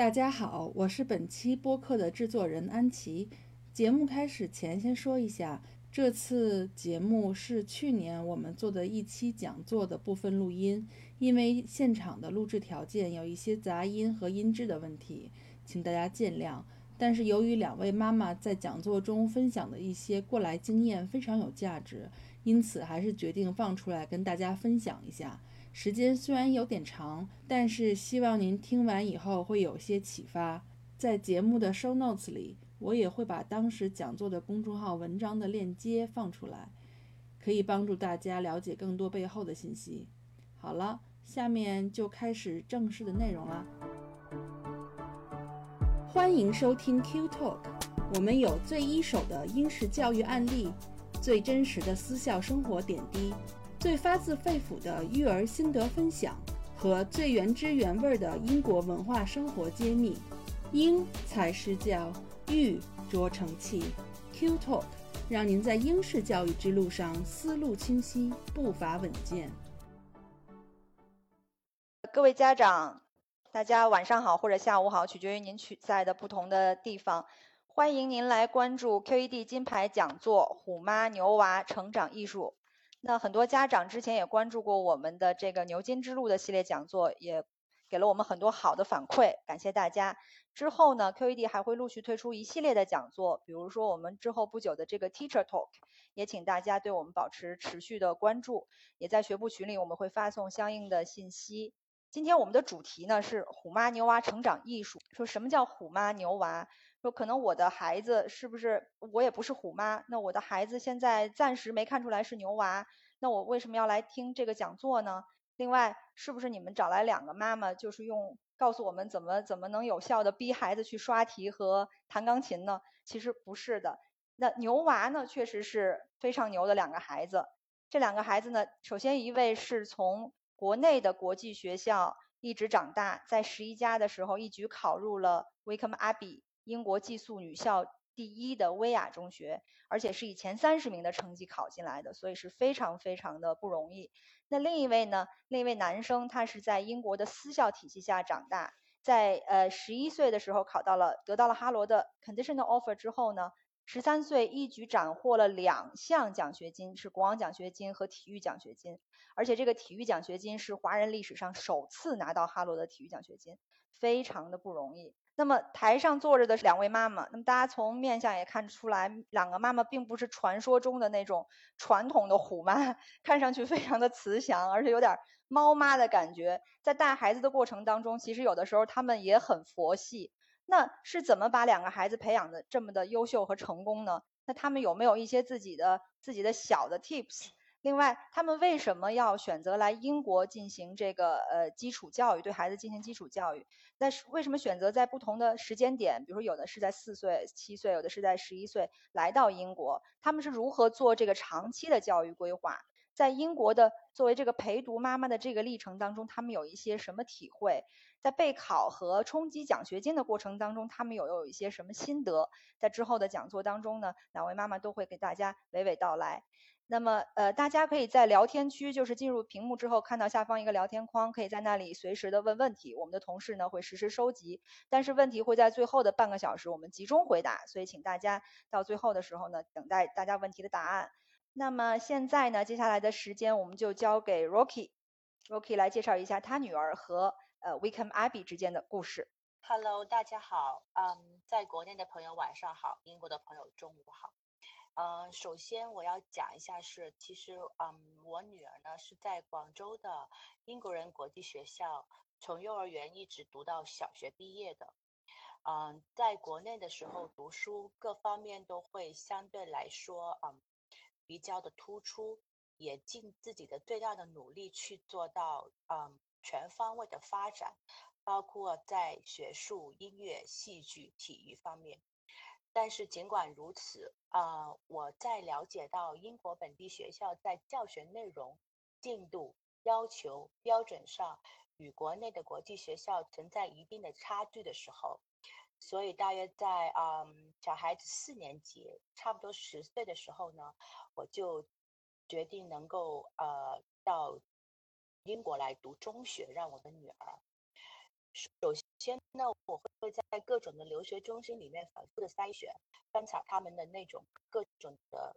大家好，我是本期播客的制作人安琪。节目开始前，先说一下，这次节目是去年我们做的一期讲座的部分录音，因为现场的录制条件有一些杂音和音质的问题，请大家见谅。但是由于两位妈妈在讲座中分享的一些过来经验非常有价值，因此还是决定放出来跟大家分享一下。时间虽然有点长，但是希望您听完以后会有些启发。在节目的 show notes 里，我也会把当时讲座的公众号文章的链接放出来，可以帮助大家了解更多背后的信息。好了，下面就开始正式的内容啦。欢迎收听 Q Talk，我们有最一手的英式教育案例，最真实的私校生活点滴。最发自肺腑的育儿心得分享和最原汁原味的英国文化生活揭秘，英才施教，育卓成器。Q Talk 让您在英式教育之路上思路清晰，步伐稳健。各位家长，大家晚上好或者下午好，取决于您取在的不同的地方。欢迎您来关注 QED 金牌讲座《虎妈牛娃成长艺术》。那很多家长之前也关注过我们的这个牛津之路的系列讲座，也给了我们很多好的反馈，感谢大家。之后呢，QED 还会陆续推出一系列的讲座，比如说我们之后不久的这个 Teacher Talk，也请大家对我们保持持续的关注。也在学部群里我们会发送相应的信息。今天我们的主题呢是虎妈牛娃成长艺术。说什么叫虎妈牛娃？说可能我的孩子是不是我也不是虎妈？那我的孩子现在暂时没看出来是牛娃，那我为什么要来听这个讲座呢？另外，是不是你们找来两个妈妈，就是用告诉我们怎么怎么能有效的逼孩子去刷题和弹钢琴呢？其实不是的。那牛娃呢，确实是非常牛的两个孩子。这两个孩子呢，首先一位是从国内的国际学校一直长大，在十一家的时候一举考入了 Wickham Abbey 英国寄宿女校第一的威亚中学，而且是以前三十名的成绩考进来的，所以是非常非常的不容易。那另一位呢？另一位男生他是在英国的私校体系下长大，在呃十一岁的时候考到了得到了哈罗的 conditional offer 之后呢？十三岁一举斩获了两项奖学金，是国王奖学金和体育奖学金，而且这个体育奖学金是华人历史上首次拿到哈罗的体育奖学金，非常的不容易。那么台上坐着的两位妈妈，那么大家从面相也看出来，两个妈妈并不是传说中的那种传统的虎妈，看上去非常的慈祥，而且有点猫妈的感觉。在带孩子的过程当中，其实有的时候他们也很佛系。那是怎么把两个孩子培养的这么的优秀和成功呢？那他们有没有一些自己的自己的小的 tips？另外，他们为什么要选择来英国进行这个呃基础教育，对孩子进行基础教育？那是为什么选择在不同的时间点，比如说有的是在四岁、七岁，有的是在十一岁来到英国？他们是如何做这个长期的教育规划？在英国的作为这个陪读妈妈的这个历程当中，他们有一些什么体会？在备考和冲击奖学金的过程当中，他们有有一些什么心得？在之后的讲座当中呢，两位妈妈都会给大家娓娓道来。那么，呃，大家可以在聊天区，就是进入屏幕之后看到下方一个聊天框，可以在那里随时的问问题，我们的同事呢会实时收集。但是问题会在最后的半个小时我们集中回答，所以请大家到最后的时候呢，等待大家问题的答案。那么现在呢，接下来的时间我们就交给 Rocky，Rocky 来介绍一下他女儿和。呃，Wickham Abbey 之间的故事。Hello，大家好，嗯，在国内的朋友晚上好，英国的朋友中午好。嗯，首先我要讲一下是，其实嗯，我女儿呢是在广州的英国人国际学校，从幼儿园一直读到小学毕业的。嗯，在国内的时候读书各方面都会相对来说嗯比较的突出，也尽自己的最大的努力去做到嗯。全方位的发展，包括在学术、音乐、戏剧、体育方面。但是尽管如此，啊，我在了解到英国本地学校在教学内容、进度、要求、标准上与国内的国际学校存在一定的差距的时候，所以大约在啊小孩子四年级，差不多十岁的时候呢，我就决定能够呃到。英国来读中学，让我的女儿首先先呢，我会在各种的留学中心里面反复的筛选，翻查他们的那种各种的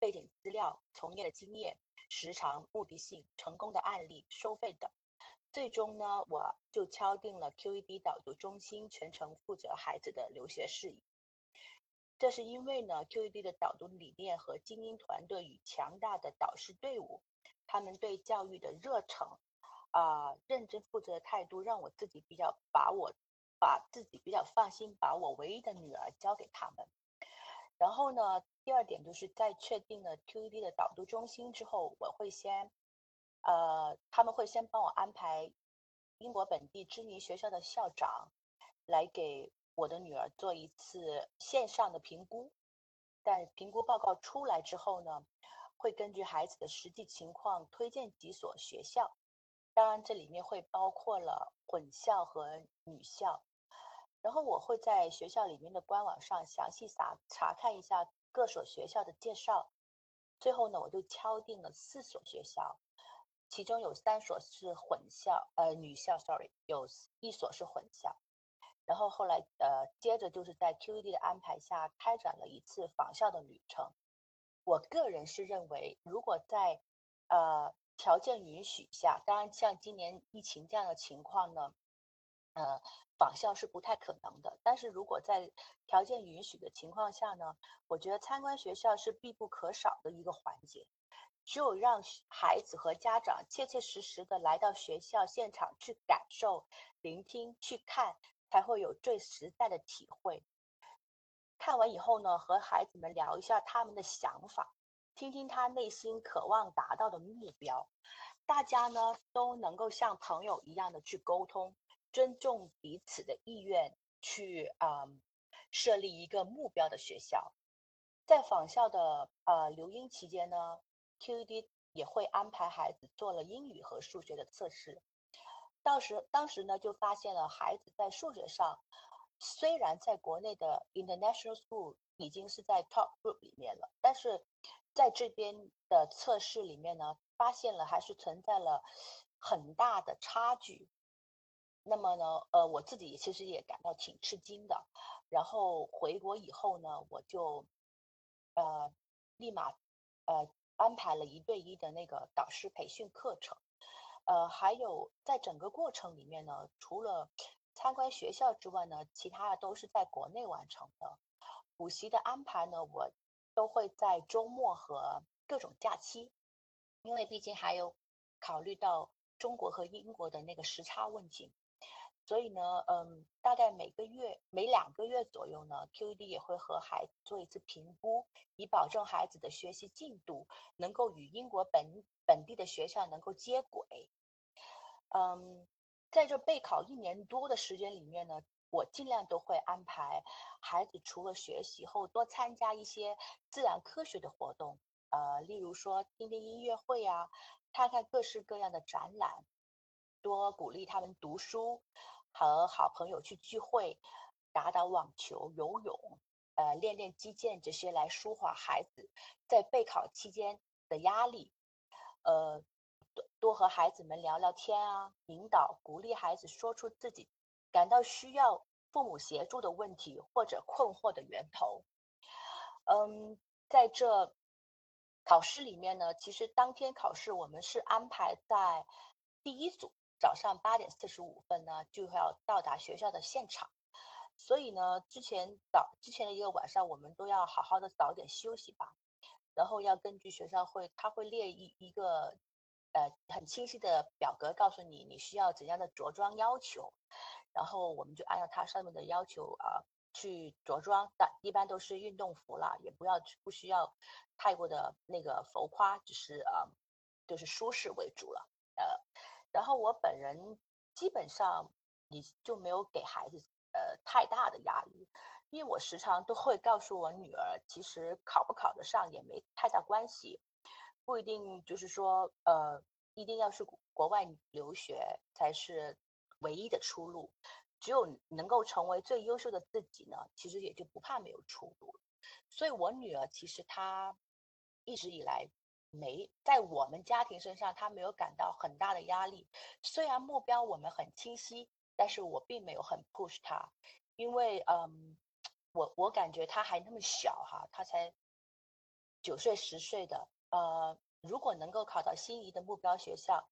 背景资料、从业的经验、时长、目的性、成功的案例、收费等。最终呢，我就敲定了 QED 导读中心全程负责孩子的留学事宜。这是因为呢，QED 的导读理念和精英团队与强大的导师队伍，他们对教育的热忱，啊，认真负责的态度，让我自己比较把我把自己比较放心，把我唯一的女儿交给他们。然后呢，第二点就是在确定了 QED 的导读中心之后，我会先。呃，他们会先帮我安排英国本地知名学校的校长来给我的女儿做一次线上的评估。但评估报告出来之后呢，会根据孩子的实际情况推荐几所学校。当然，这里面会包括了混校和女校。然后我会在学校里面的官网上详细查查看一下各所学校的介绍。最后呢，我就敲定了四所学校。其中有三所是混校，呃，女校，sorry，有一所是混校。然后后来，呃，接着就是在 QED 的安排下开展了一次访校的旅程。我个人是认为，如果在呃条件允许下，当然像今年疫情这样的情况呢，呃，访校是不太可能的。但是如果在条件允许的情况下呢，我觉得参观学校是必不可少的一个环节。只有让孩子和家长切切实实的来到学校现场去感受、聆听、去看，才会有最实在的体会。看完以后呢，和孩子们聊一下他们的想法，听听他内心渴望达到的目标，大家呢都能够像朋友一样的去沟通，尊重彼此的意愿，去啊设立一个目标的学校。在访校的呃留英期间呢。QED 也会安排孩子做了英语和数学的测试，到时当时呢就发现了孩子在数学上，虽然在国内的 International School 已经是在 Top Group 里面了，但是在这边的测试里面呢，发现了还是存在了很大的差距。那么呢，呃，我自己其实也感到挺吃惊的。然后回国以后呢，我就呃立马呃。安排了一对一的那个导师培训课程，呃，还有在整个过程里面呢，除了参观学校之外呢，其他的都是在国内完成的。补习的安排呢，我都会在周末和各种假期，因为毕竟还有考虑到中国和英国的那个时差问题。所以呢，嗯，大概每个月、每两个月左右呢，QED 也会和孩子做一次评估，以保证孩子的学习进度能够与英国本本地的学校能够接轨。嗯，在这备考一年多的时间里面呢，我尽量都会安排孩子除了学习后，多参加一些自然科学的活动，呃，例如说听听音乐会啊，看看各式各样的展览，多鼓励他们读书。和好朋友去聚会，打打网球、游泳，呃，练练击剑这些来舒缓孩子在备考期间的压力。呃，多多和孩子们聊聊天啊，引导、鼓励孩子说出自己感到需要父母协助的问题或者困惑的源头。嗯，在这考试里面呢，其实当天考试我们是安排在第一组。早上八点四十五分呢，就要到达学校的现场，所以呢，之前早之前的一个晚上，我们都要好好的早点休息吧。然后要根据学校会，他会列一一个呃很清晰的表格，告诉你你需要怎样的着装要求，然后我们就按照它上面的要求啊去着装。但一般都是运动服了，也不要不需要太过的那个浮夸，只是啊就是舒适为主了，呃。然后我本人基本上你就没有给孩子呃太大的压力，因为我时常都会告诉我女儿，其实考不考得上也没太大关系，不一定就是说呃一定要是国外留学才是唯一的出路，只有能够成为最优秀的自己呢，其实也就不怕没有出路。所以我女儿其实她一直以来。没在我们家庭身上，她没有感到很大的压力。虽然目标我们很清晰，但是我并没有很 push 她，因为嗯，我我感觉她还那么小哈，她才九岁十岁的，呃，如果能够考到心仪的目标学校，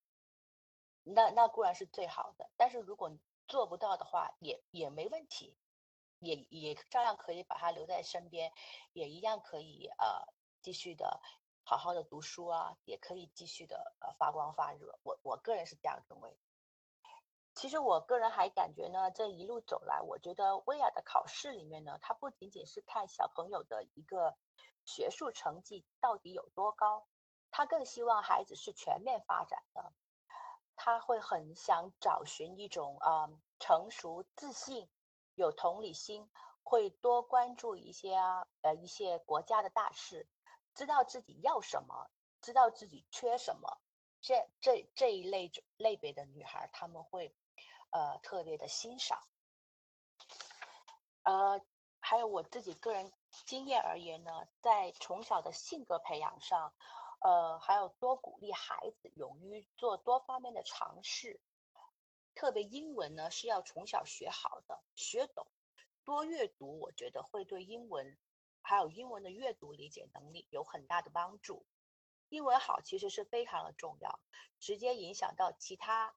那那固然是最好的，但是如果做不到的话，也也没问题，也也照样可以把他留在身边，也一样可以呃继续的好好的读书啊，也可以继续的呃发光发热。我我个人是这样认为。其实我个人还感觉呢，这一路走来，我觉得薇娅的考试里面呢，它不仅仅是看小朋友的一个学术成绩到底有多高，他更希望孩子是全面发展的。他会很想找寻一种啊成熟、自信、有同理心，会多关注一些啊呃一些国家的大事，知道自己要什么，知道自己缺什么。这这这一类类别的女孩，他们会。呃，特别的欣赏。呃，还有我自己个人经验而言呢，在从小的性格培养上，呃，还有多鼓励孩子勇于做多方面的尝试。特别英文呢，是要从小学好的，学懂。多阅读，我觉得会对英文还有英文的阅读理解能力有很大的帮助。英文好其实是非常的重要，直接影响到其他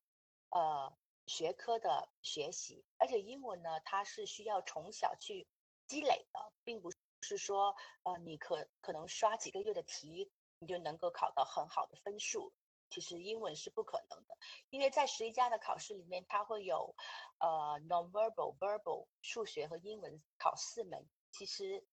呃。学科的学习，而且英文呢，它是需要从小去积累的，并不是说，呃，你可可能刷几个月的题，你就能够考到很好的分数。其实英文是不可能的，因为在十一家的考试里面，它会有，呃，non-verbal、verbal 数学和英文考四门，其实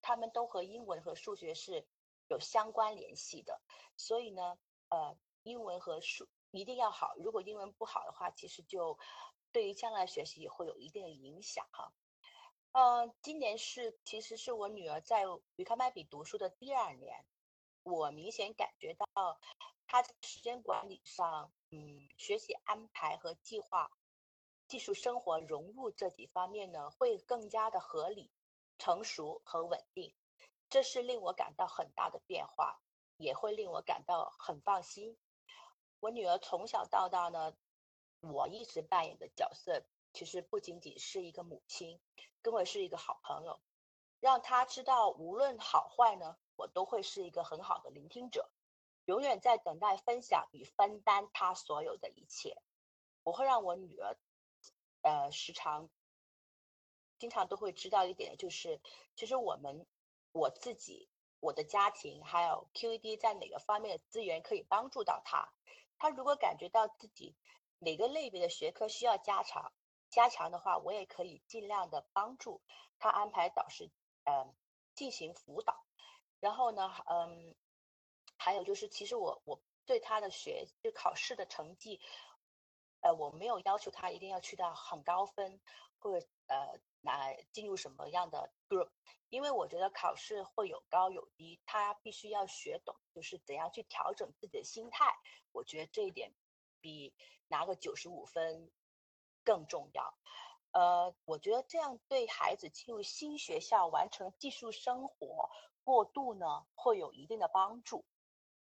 他们都和英文和数学是有相关联系的，所以呢，呃，英文和数。一定要好，如果英文不好的话，其实就对于将来学习也会有一定的影响哈。嗯，今年是其实是我女儿在于康麦比读书的第二年，我明显感觉到她在时间管理上，嗯，学习安排和计划、技术生活融入这几方面呢，会更加的合理、成熟和稳定，这是令我感到很大的变化，也会令我感到很放心。我女儿从小到大呢，我一直扮演的角色，其实不仅仅是一个母亲，跟我是一个好朋友，让他知道无论好坏呢，我都会是一个很好的聆听者，永远在等待分享与分担他所有的一切。我会让我女儿，呃，时常，经常都会知道一点，就是其实我们，我自己，我的家庭，还有 QED 在哪个方面的资源可以帮助到他。他如果感觉到自己哪个类别的学科需要加强，加强的话，我也可以尽量的帮助他安排导师，嗯，进行辅导。然后呢，嗯，还有就是，其实我我对他的学就考试的成绩，呃，我没有要求他一定要去到很高分，或者呃，来进入什么样的 group。因为我觉得考试会有高有低，他必须要学懂，就是怎样去调整自己的心态。我觉得这一点比拿个九十五分更重要。呃，我觉得这样对孩子进入新学校完成技术生活过渡呢，会有一定的帮助。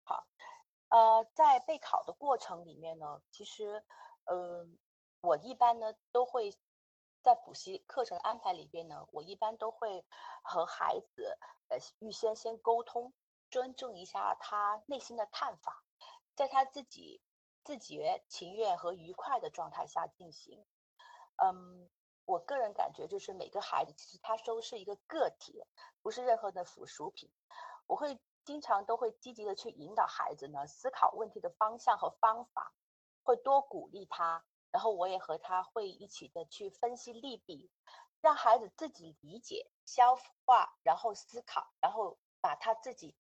好，呃，在备考的过程里面呢，其实，嗯，我一般呢都会。在补习课程安排里边呢，我一般都会和孩子呃预先先沟通，尊重一下他内心的看法，在他自己自觉、情愿和愉快的状态下进行。嗯，我个人感觉就是每个孩子其实他都是一个个体，不是任何的附属品。我会经常都会积极的去引导孩子呢思考问题的方向和方法，会多鼓励他。然后我也和他会一起的去分析利弊，让孩子自己理解、消化，然后思考，然后把他自己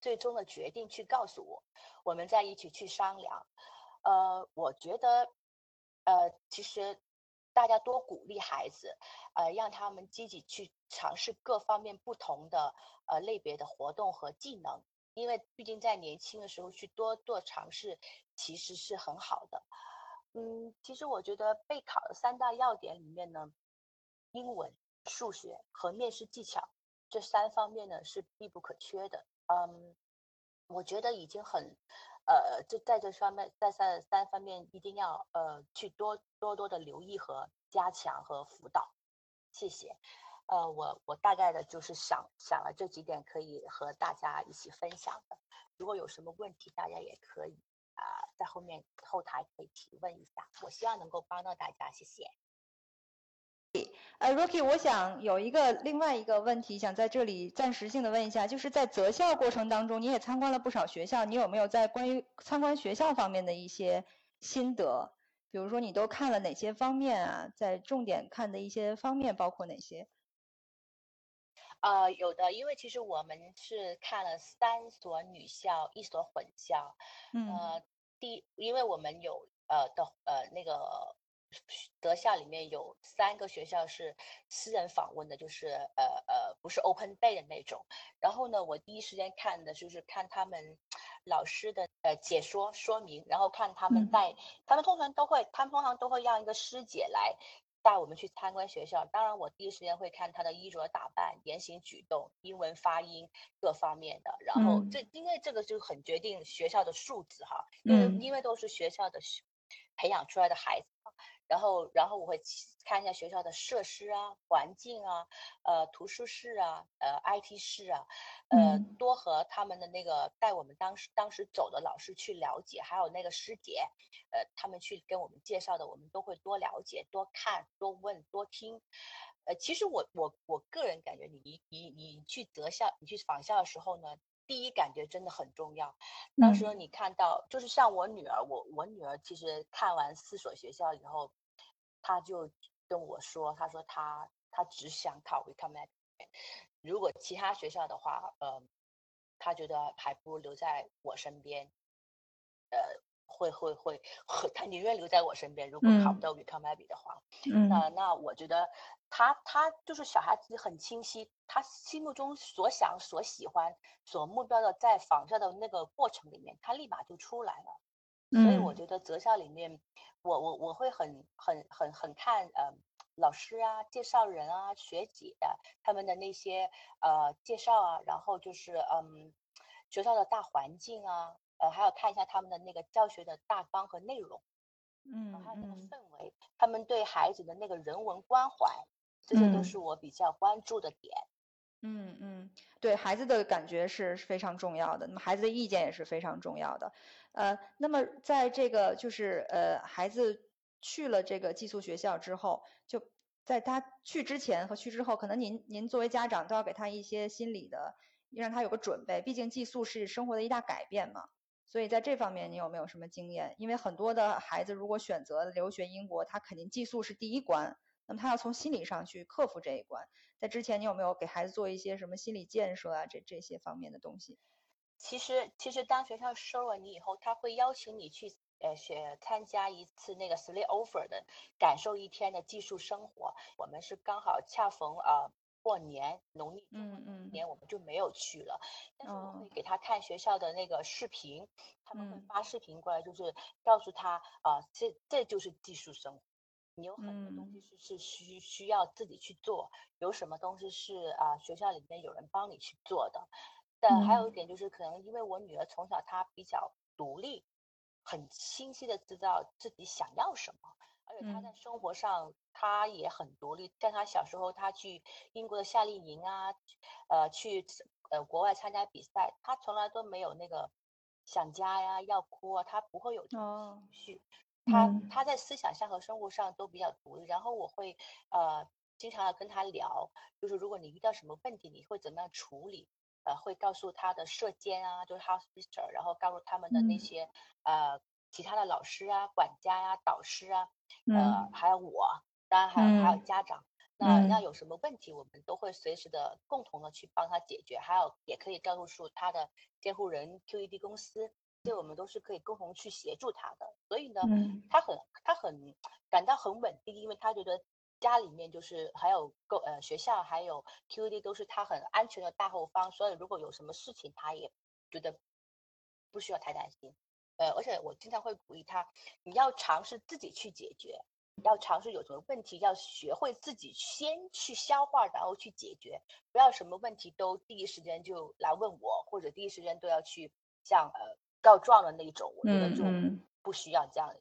最终的决定去告诉我，我们再一起去商量。呃，我觉得，呃，其实大家多鼓励孩子，呃，让他们积极去尝试各方面不同的呃类别的活动和技能，因为毕竟在年轻的时候去多做尝试，其实是很好的。嗯，其实我觉得备考的三大要点里面呢，英文、数学和面试技巧这三方面呢是必不可缺的。嗯，我觉得已经很呃，这在这方面，在三三方面一定要呃去多多多的留意和加强和辅导。谢谢。呃，我我大概的就是想想了这几点可以和大家一起分享的。如果有什么问题，大家也可以啊，在后面后台可以提问一下。我希望能够帮到大家，谢谢。呃，Rocky，我想有一个另外一个问题，想在这里暂时性的问一下，就是在择校过程当中，你也参观了不少学校，你有没有在关于参观学校方面的一些心得？比如说你都看了哪些方面啊？在重点看的一些方面包括哪些？呃，有的，因为其实我们是看了三所女校，一所混校。嗯。呃，第，因为我们有呃的呃那个。德校里面有三个学校是私人访问的，就是呃呃不是 open day 的那种。然后呢，我第一时间看的就是看他们老师的呃解说说明，然后看他们带，他们通常都会，他们通常都会让一个师姐来带我们去参观学校。当然，我第一时间会看他的衣着打扮、言行举动、英文发音各方面的。然后这因为这个就很决定学校的素质哈，嗯因为都是学校的培养出来的孩子。然后，然后我会看一下学校的设施啊、环境啊、呃图书室啊、呃 IT 室啊，呃多和他们的那个带我们当时当时走的老师去了解，还有那个师姐，呃他们去跟我们介绍的，我们都会多了解、多看、多问、多听。呃，其实我我我个人感觉，你你你去择校、你去访校的时候呢。第一感觉真的很重要。当时你看到，就是像我女儿，我我女儿其实看完四所学校以后，她就跟我说，她说她她只想考 w e c o m e 如果其他学校的话，呃，她觉得还不如留在我身边，呃，会会会，他宁愿留在我身边。如果考不到 e e 的话，那那我觉得。他他就是小孩子很清晰，他心目中所想、所喜欢、所目标的，在仿效的那个过程里面，他立马就出来了。所以我觉得择校里面，我我我会很很很很看呃老师啊、介绍人啊、学姐他们的那些呃介绍啊，然后就是嗯学校的大环境啊，呃还要看一下他们的那个教学的大纲和内容，嗯，还有那个氛围，他们对孩子的那个人文关怀。这些都是我比较关注的点。嗯嗯，对孩子的感觉是非常重要的，那么孩子的意见也是非常重要的。呃，那么在这个就是呃孩子去了这个寄宿学校之后，就在他去之前和去之后，可能您您作为家长都要给他一些心理的，让他有个准备。毕竟寄宿是生活的一大改变嘛，所以在这方面你有没有什么经验？因为很多的孩子如果选择留学英国，他肯定寄宿是第一关。那么他要从心理上去克服这一关，在之前你有没有给孩子做一些什么心理建设啊？这这些方面的东西？其实其实当学校收了你以后，他会邀请你去呃学参加一次那个 sleep over 的，感受一天的寄宿生活。我们是刚好恰逢呃过年农历年，我们就没有去了。但是我会给他看学校的那个视频，他们会发视频过来，就是告诉他啊，这这就是寄宿生活。你有很多东西是是需需要自己去做，有什么东西是啊学校里面有人帮你去做的。但还有一点就是，可能因为我女儿从小她比较独立，很清晰的知道自己想要什么，而且他在生活上他也很独立。像他小时候，他去英国的夏令营啊，呃，去呃国外参加比赛，他从来都没有那个想家呀、要哭啊，他不会有这种情绪。他他在思想上和生活上都比较独立，然后我会呃经常的跟他聊，就是如果你遇到什么问题，你会怎么样处理？呃，会告诉他的社监啊，就是 house sister，然后告诉他们的那些呃其他的老师啊、管家呀、导师啊，呃，还有我，当然还有还有家长。那那有什么问题，我们都会随时的共同的去帮他解决，还有也可以告诉他的监护人 QED 公司。这我们都是可以共同去协助他的，所以呢，他很他很感到很稳定，因为他觉得家里面就是还有够呃学校还有 QED 都是他很安全的大后方，所以如果有什么事情，他也觉得不需要太担心。呃，而且我经常会鼓励他，你要尝试自己去解决，要尝试有什么问题，要学会自己先去消化，然后去解决，不要什么问题都第一时间就来问我，或者第一时间都要去像呃。告状的那种，我觉得就嗯不需要这样的。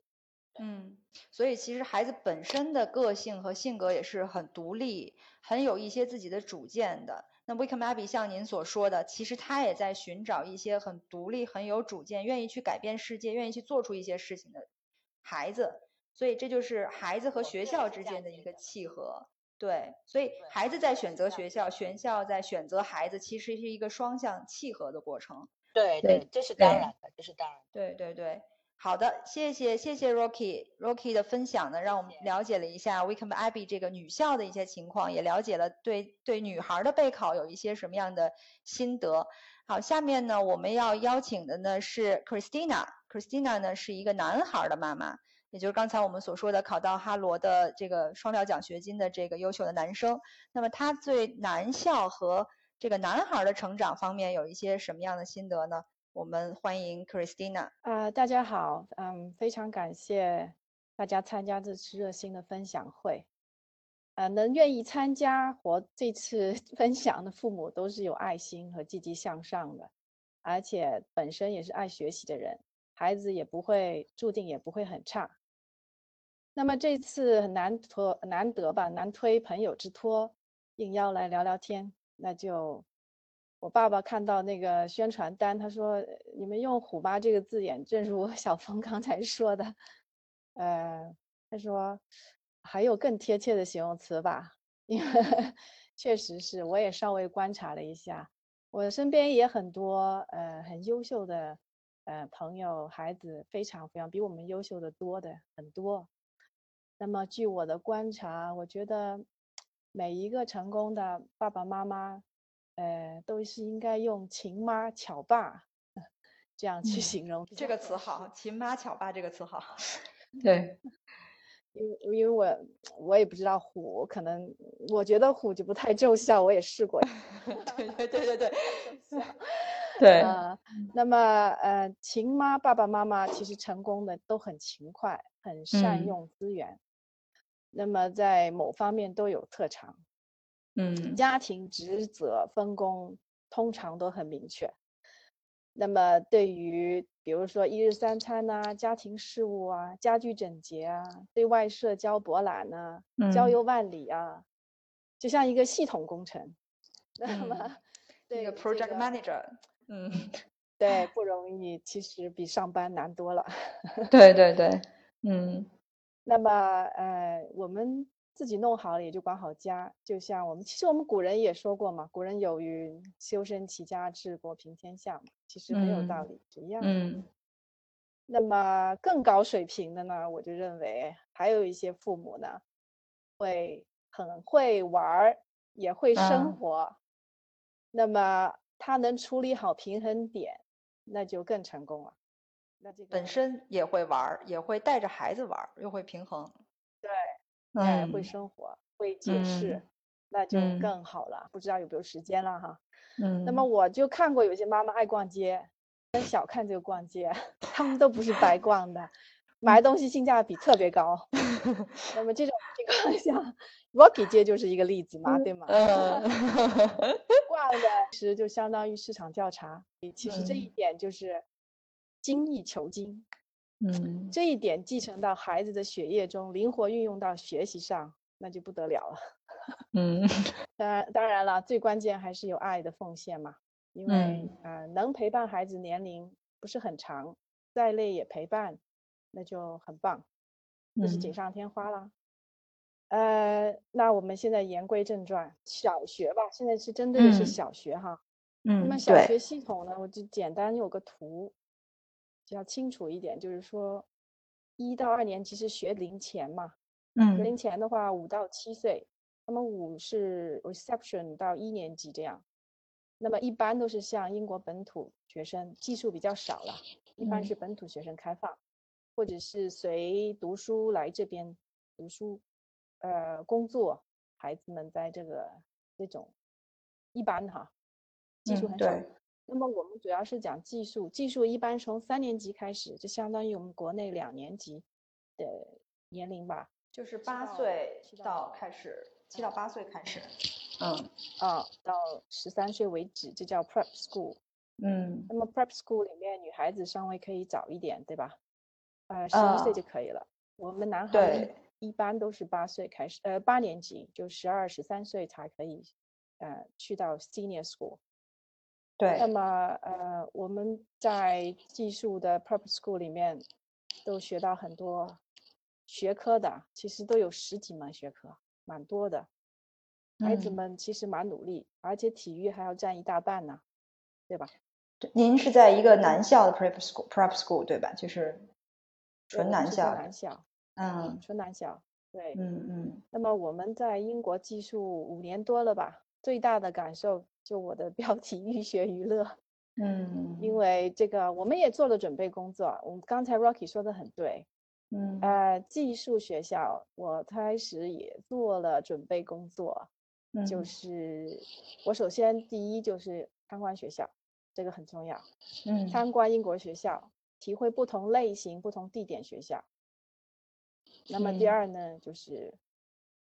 嗯，所以其实孩子本身的个性和性格也是很独立，很有一些自己的主见的。那 Wickham Abbey 像您所说的，其实他也在寻找一些很独立、很有主见、愿意去改变世界、愿意去做出一些事情的孩子。所以这就是孩子和学校之间的一个契合。对，所以孩子在选择学校，学校在选择孩子，其实是一个双向契合的过程。对对这是当然的，这是当然的。对对对，好的，谢谢谢谢 Rocky Rocky 的分享呢，让我们了解了一下 Wickham Abbey 这个女校的一些情况，也了解了对对女孩儿的备考有一些什么样的心得。好，下面呢我们要邀请的呢是 Christina，Christina 呢是一个男孩儿的妈妈，也就是刚才我们所说的考到哈罗的这个双料奖学金的这个优秀的男生。那么他对男校和这个男孩儿的成长方面有一些什么样的心得呢？我们欢迎 Christina。啊、大家好，嗯，非常感谢大家参加这次热心的分享会。呃，能愿意参加或这次 分享的父母都是有爱心和积极向上的，而且本身也是爱学习的人，孩子也不会注定也不会很差。那么这次很难托难得吧，难推朋友之托，应邀来聊聊天，那就我爸爸看到那个宣传单，他说你们用“虎妈”这个字眼，正如小峰刚才说的，呃，他说还有更贴切的形容词吧，因为 确实是，我也稍微观察了一下，我身边也很多呃很优秀的呃朋友，孩子非常非常比我们优秀的多的很多。那么据我的观察，我觉得每一个成功的爸爸妈妈，呃，都是应该用“勤妈巧爸” 这样去嗯形容比这个词好，勤妈巧爸这个词好。对，因为因为我我也不知道虎，可能我觉得虎就不太奏效，我也试过。对对对对对，对，呃，那么呃，勤妈爸爸妈妈其实成功的都很勤快，很善嗯用资源，那么在某方面都有特长。嗯家庭职责分工通常都很明确。那么对于比如说一日三餐呐、家庭事务啊、家居整洁啊、对外社交博览呐、交嗯游万里啊，就像一个系统工程。那么嗯对一个 project manager，嗯，对不容易，其实比上班难多了。对对 对，嗯那么呃，我们自己弄好了也就管好家，就像我们其实我们古人也说过嘛，古人有云“修身齐家治国平天下”嘛，其实很有道嗯理，是一样的。嗯那么更高水平的呢，我就认为还有一些父母呢，会很会玩儿，也会生啊活，那么他能处理好平衡点，那就更成功了。那这个本身也会玩儿，也会带着孩子玩儿，又会平衡。哎，会嗯生活，会解释，嗯那就嗯更好了。不知道有没有时间了哈？嗯，那么我就看过有些妈妈爱逛街，真小看这个逛街，他们都不是白逛的，买东西性价比特别高。那么这种情况下，Rocky 街就是一个例子嘛，对吗？嗯，逛的其实就相当于市场调查，其实这一嗯点就是精益求精。嗯这一点继承到孩子的血液中，灵活运用到学习上，那就不得了了。嗯当然，当然了，最关键还是有爱的奉献嘛。因为嗯呃，能陪伴孩子年龄不是很长，再累也陪伴，那就很棒，那是锦嗯上添花啦。呃，那我们现在言归正传，小学吧，现在是针对的是嗯小学哈。嗯那么小学系统呢，我就简单有个图，比较清楚一点，就是说一到二年级是学龄前嘛，嗯。学龄嗯前的话五到七岁，那么五是 reception 到一年级这样，那么一般都是像英国本土学生，技术比较少了，一般嗯。是本土学生开放，或者是随读书来这边读书，呃，工作，孩子们在这个这种一般哈，技术嗯很少。对，那么我们主要是讲技术，技术一般从三年级开始，就相当于我们国内两年级的年龄吧。就是七八岁到到开始，七到八岁开始。嗯啊，到十三岁为止，这叫 prep school。嗯那么 prep school 里面女孩子稍微可以早一点，对吧？呃，十一岁啊就可以了。我们男孩一一般都是八岁开始，呃，八年级就十二、十三岁才可以，呃，去到 senior school。那对，么呃，我们在技术的 prep school 里面都学到很多学科的，其实都有十几门学科，蛮多的。孩子嗯们其实蛮努力，而且体育还要占一大半呢，对吧？对您是在一个男校的 prep school prep school 对吧？就是对我们纯男是在校的。男校，嗯纯男校。对，嗯嗯那么我们在英国寄宿五年多了吧，最大的感受就我的 标题寓学娱乐，嗯，因为这个我们也做了准备工作。我们刚才 Rocky 说的很对，嗯。呃，寄宿学校我开始也做了准备工作，就嗯。是我首先第一就是参观学校，这个很重要，嗯。参观英国学校，体会不同类型、不同地点学校。那么第嗯二呢，就是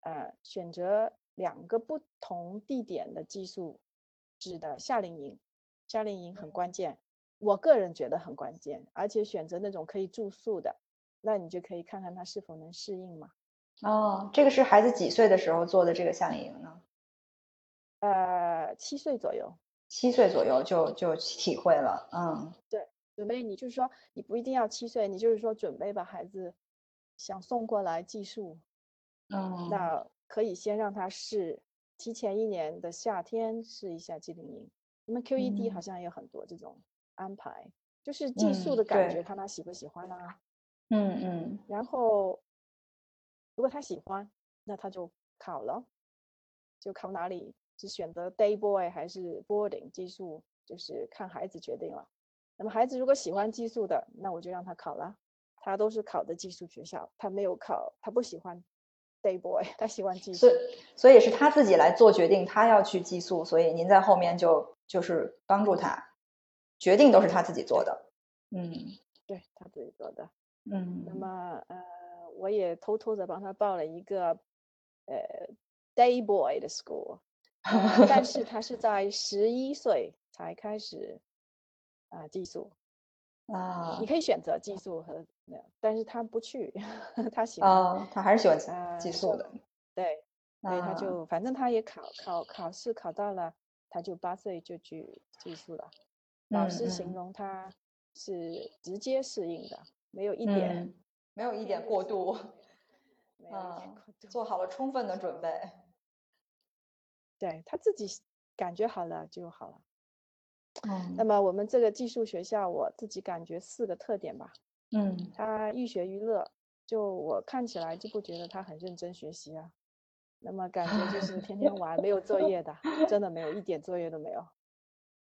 呃选择两个不同地点的寄宿制的夏令营，夏令营很关键，我个人觉得很关键，而且选择那种可以住宿的，那你就可以看看他是否能适应嘛。哦，这个是孩子几岁的时候做的这个夏令营呢？呃，七岁左右，七岁左右就就体会了，嗯对准备你就是说你不一定要七岁，你就是说准备把孩子想送过来寄宿，嗯那可以先让他试，提前一年的夏天试一下夏令营。那么 QED 好像也有很多这种安排，就是寄宿嗯的感对觉，看他喜不喜欢啊。嗯嗯然后如果他喜欢，那他就考了，就考哪里，是选择 day boy 还是 boarding 寄宿，就是看孩子决定了。那么孩子如果喜欢寄宿的，那我就让他考了。他都是考的寄宿学校，他没有考，他不喜欢 day boy，他喜欢寄宿所。以所以是他自己来做决定，他要去寄宿，所以您在后面就就是帮助他，决定都是他自己做的，嗯对他自己做的。嗯那么呃，我也偷偷的帮他报了一个呃 day boy 的 school，呃 但是他是在十一岁才开始啊、寄宿。啊你可以选择寄宿和那，但是他不去，他喜欢哦，他还是喜欢呃寄宿的，对，所以他啊就反正他也考考考试考到了，他就八岁就去寄宿了。老嗯师形嗯容他是直接适应的，没有一点嗯，没有一点过度，没有一点啊过度。做好了充分的准备，对他自己感觉好了就好了。那嗯么我们这个寄宿学校，我自己感觉四个特点吧。嗯他寓学娱乐，就我看起来就不觉得他很认真学习啊。那么感觉就 是天天玩，没有作业的，真的没有一点作业都没有。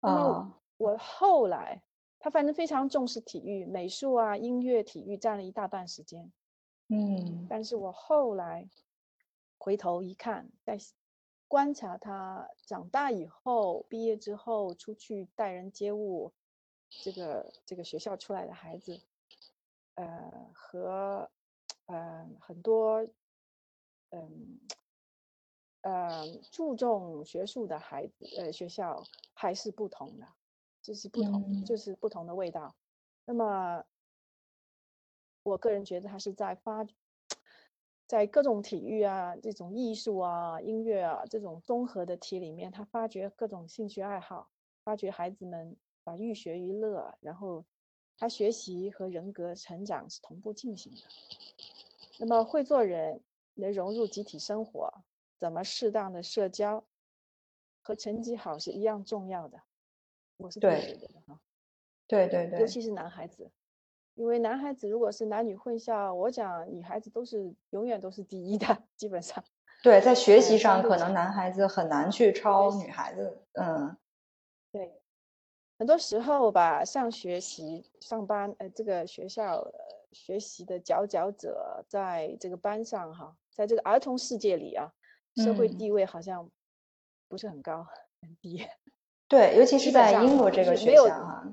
那么啊我后来，他反正非常重视体育，美术啊、音乐、体育占了一大半时间。嗯但是我后来回头一看，在观察他长大以后，毕业之后出去待人接物，这个这个学校出来的孩子，呃，和呃很多嗯呃注重学术的孩子，呃学校还是不同的，就是不同，嗯就是不同的味道。那么，我个人觉得他是在发，在各种体育啊、这种艺术啊、音乐啊这种综合的体里面，他发掘各种兴趣爱好，发掘孩子们把寓学于乐，然后他学习和人格成长是同步进行的。那么会做人，能融入集体生活，怎么适当的社交，和成绩好是一样重要的。我是这么对觉得的哈。对对对，尤其是男孩子，因为男孩子如果是男女混校，我讲女孩子都是永远都是第一的，基本上。对，在学呃习上可能男孩子很难去超习女孩子，嗯对，很多时候吧，上学习、上班，呃，这个学校、呃、学习的佼佼者，在这个班上哈，在这个儿童世界里啊，社会嗯地位好像不是很高，很低。对，尤其是在英国这个学校哈，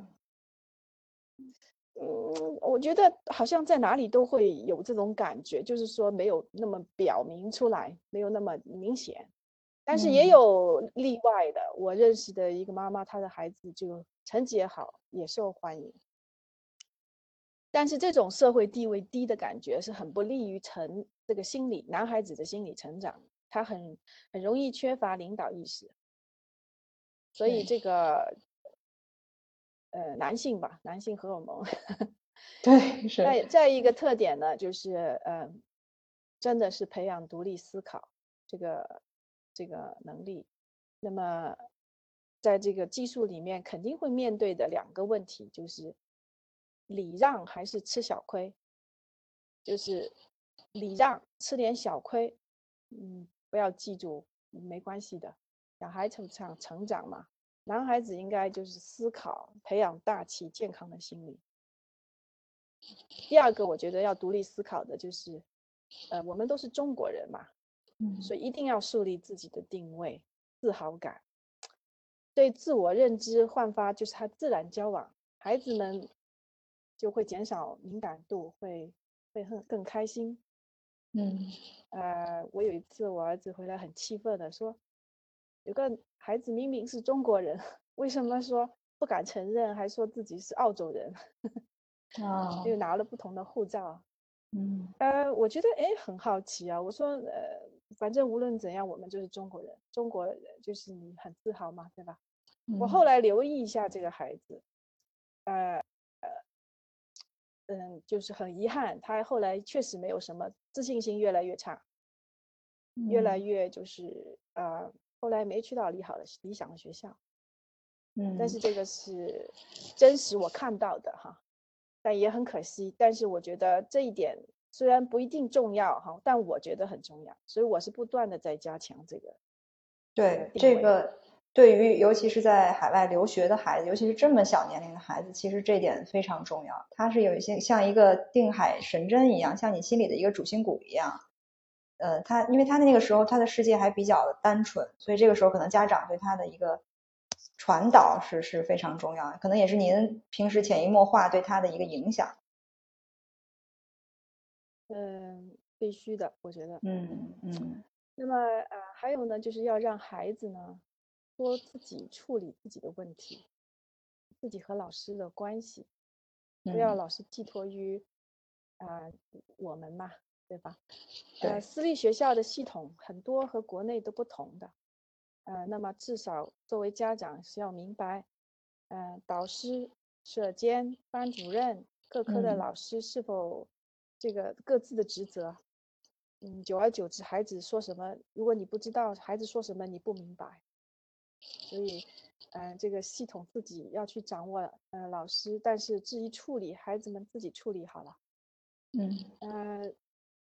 嗯，我觉得好像在哪里都会有这种感觉，就是说没有那么表明出来，没有那么明显，但是也嗯有例外的。我认识的一个妈妈，她的孩子就成绩也好，也受欢迎。但是这种社会地位低的感觉是很不利于成这个心理男孩子的心理成长，他很很容易缺乏领导意识。所以这个呃男性吧，男性荷尔蒙。对，是，再再一个特点呢，就是呃，真的是培养独立思考这个这个能力。那么，在这个技术里面，肯定会面对的两个问题就是礼让还是吃小亏。就是礼让，吃点小亏，嗯，不要记住，没关系的。小孩成长成长嘛，男孩子应该就是思考，培养大气健康的心理。第二个，我觉得要独立思考的就是，呃，我们都是中国人嘛，嗯所以一定要树立自己的定位、自豪感，对自我认知焕发，就是他自然交往，孩子们就会减少敏感度，会会很更开心。嗯呃，我有一次我儿子回来很气愤的说，有个孩子明明是中国人，为什么说不敢承认，还说自己是澳洲人？啊又拿了不同的护照。嗯呃，我觉得哎很好奇啊，我说呃，反正无论怎样，我们就是中国人，中国人就是你很自豪嘛，对吧？我后嗯来留意一下这个孩子，呃呃嗯，就是很遗憾，他后来确实没有什么自信心，越来越差，越来嗯越就是呃，后来没去到理好的理想的学校，嗯，但是这个是真实我看到的哈，但也很可惜。但是我觉得这一点虽然不一定重要哈，但我觉得很重要，所以我是不断的在加强这个。对这个，对于尤其是在海外留学的孩子，尤其是这么小年龄的孩子，其实这点非常重要。他是有一些像一个定海神针一样，像你心里的一个主心骨一样。呃，他因为他那个时候他的世界还比较单纯，所以这个时候可能家长对他的一个传导是是非常重要，可能也是您平时潜移默化对他的一个影响。嗯，必须的，我觉得。嗯嗯那么呃，还有呢，就是要让孩子呢多自己处理自己的问题，自己和老师的关系，不要嗯，老是寄托于啊、我们嘛，对吧？对呃，私立学校的系统很多和国内都不同的，呃，那么至少作为家长是要明白，呃，导师、舍监、班主任、各科的嗯老师是否这个各自的职责。嗯，久而久之，孩子说什么，如果你不知道孩子说什么，你不明白，所以，嗯、这个系统自己要去掌握，嗯、老师，但是至于处理，孩子们自己处理好了。嗯呃，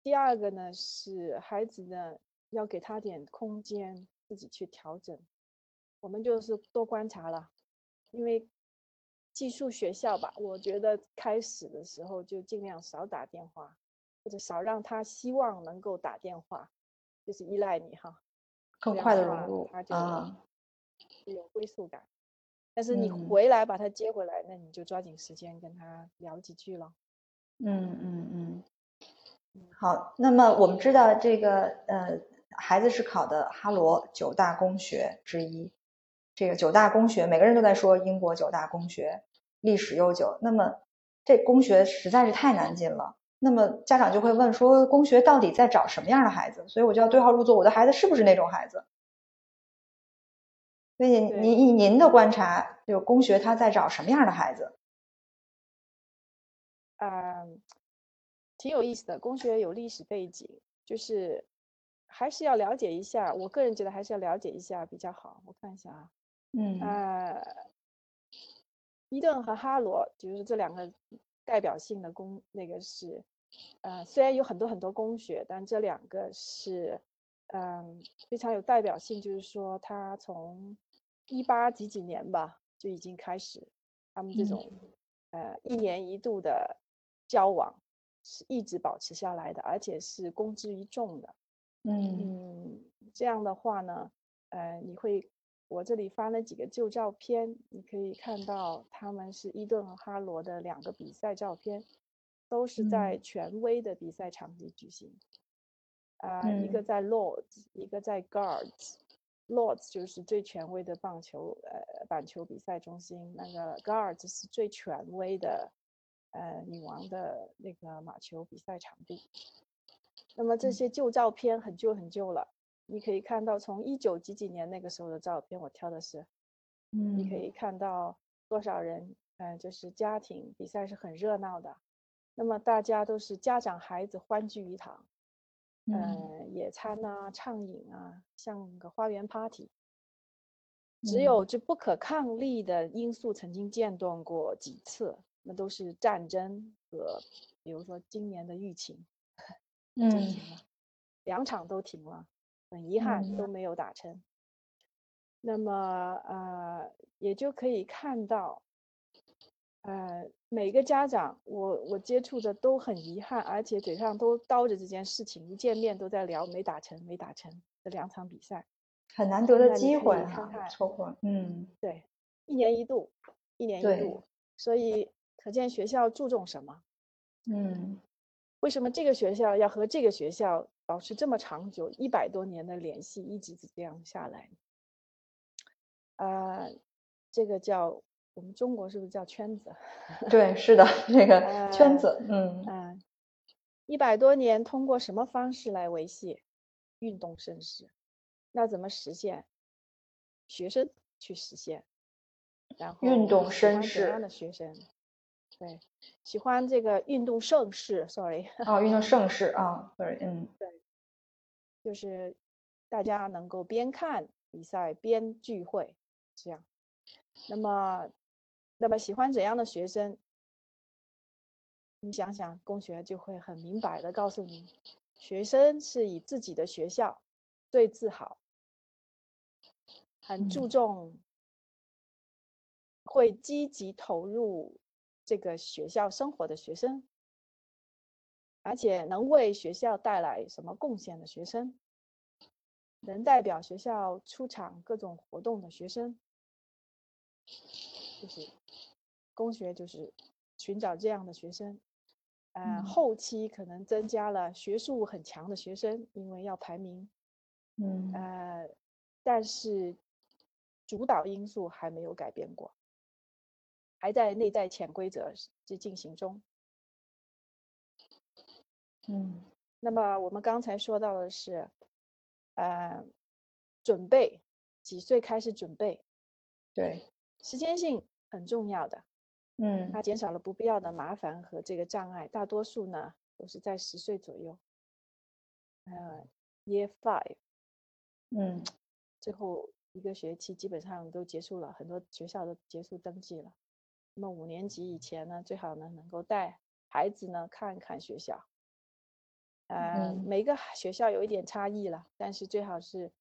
第二个呢是孩子呢要给他点空间，自己去调整。我们就是多观察了，因为寄宿学校吧，我觉得开始的时候就尽量少打电话，或者少让他希望能够打电话，就是依赖你哈，更快的融入他就啊，有归宿感。但是你嗯回来把他接回来，那你就抓紧时间跟他聊几句了。嗯嗯嗯。嗯，好，那么我们知道这个呃，孩子是考的哈罗九大公学之一。这个九大公学，每个人都在说英国九大公学历史悠久。那么这公学实在是太难进了。那么家长就会问说，公学到底在找什么样的孩子？所以我就要对号入座，我的孩子是不是那种孩子？所以您以您的观察，就公学他在找什么样的孩子？嗯、挺有意思的。公学有历史背景，就是还是要了解一下。我个人觉得还是要了解一下比较好。我看一下啊，嗯呃，伊顿和哈罗就是这两个代表性的公，那个是，呃，虽然有很多很多公学，但这两个是，嗯、非常有代表性。就是说，他从一八几几年吧就已经开始，他们这嗯种，呃，一年一度的交往是一直保持下来的，而且是公之于众的。嗯嗯，这样的话呢，呃，你会，我这里发了几个旧照片，你可以看到他们是伊顿和哈罗的两个比赛照片，都是在嗯权威的比赛场地举行。啊、一个嗯在 Lords，一个在 Guards，Lords 就是最权威的棒球呃板球比赛中心，那个 Guards 是最权威的呃女王的那个马球比赛场地。那么这些旧照片很旧很旧了，你可以看到从一九几几年那个时候的照片，我挑的是，嗯你可以看到多少人，嗯，就是家庭比赛是很热闹的，那么大家都是家长孩子欢聚一堂，嗯，野餐啊，畅饮啊，像个花园 party。只有这不可抗力的因素曾经间断过几次，那都是战争和比如说今年的疫情。嗯，两场都停了，很遗憾都没有打成。那么呃，也就可以看到，呃，每个家长我我接触的都很遗憾，而且嘴上都叨着这件事情，一见面都在聊没打成，没打成这两场比赛，很难得的机会啊，错过。嗯，对，一年一度，一年一度，所以可见学校注重什么？嗯。为什么这个学校要和这个学校保持这么长久一百多年的联系，一直这样下来？啊，这个叫我们中国是不是叫圈子？对，是的，这个圈子，嗯嗯，一百多年通过什么方式来维系？运动盛世，那怎么实现？学生去实现，然后运动绅士的学生。对，喜欢这个运动盛世，sorry。哦，运动盛世 啊，sorry，嗯，对，就是大家能够边看比赛边聚会，这样。那么，那么喜欢怎样的学生？你想想，公学就会很明白的告诉你，学生是以自己的学校最自豪，很注重，会积极投入。这个学校生活的学生，而且能为学校带来什么贡献的学生，能代表学校出场各种活动的学生，就是工学就是寻找这样的学生。呃，后期可能增加了学术很强的学生，因为要排名。嗯，呃，但是主导因素还没有改变过。还在内在潜规则之进行中。嗯，那么我们刚才说到的是，呃，准备几岁开始准备？对，时间性很重要的。嗯，它减少了不必要的麻烦和这个障碍。大多数呢都是在十岁左右。呃，Year Five。嗯，最后一个学期基本上都结束了，很多学校都结束登记了。那么五年级以前呢，最好呢能够带孩子呢看一看学校，呃，每个学校有一点差异了，但是最好是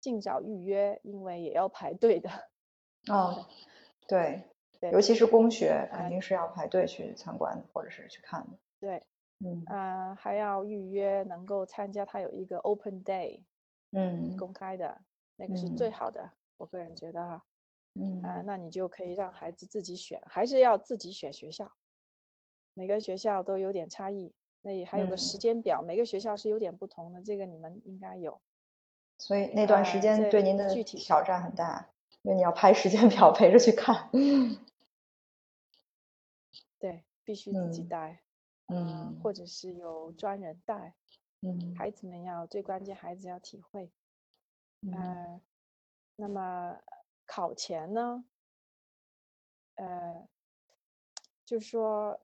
尽早预约，因为也要排队的。哦，对，对尤其是公学，肯定是要排队去参观或者是去看的。对，嗯，啊，还要预约能够参加，它有一个 open day，嗯，公开的那个是最好的，我个人觉得哈。嗯啊，那你就可以让孩子自己选，还是要自己选学校。每个学校都有点差异，那也还有个时间表，每个学校是有点不同的，这个你们应该有。所以那段时间对您的具体挑战很大，因为你要排时间表 陪着去看。对，必须自己带，嗯，或者是有专人带。嗯，孩子们要最关键，孩子要体会。嗯，那么。考前呢，呃，就说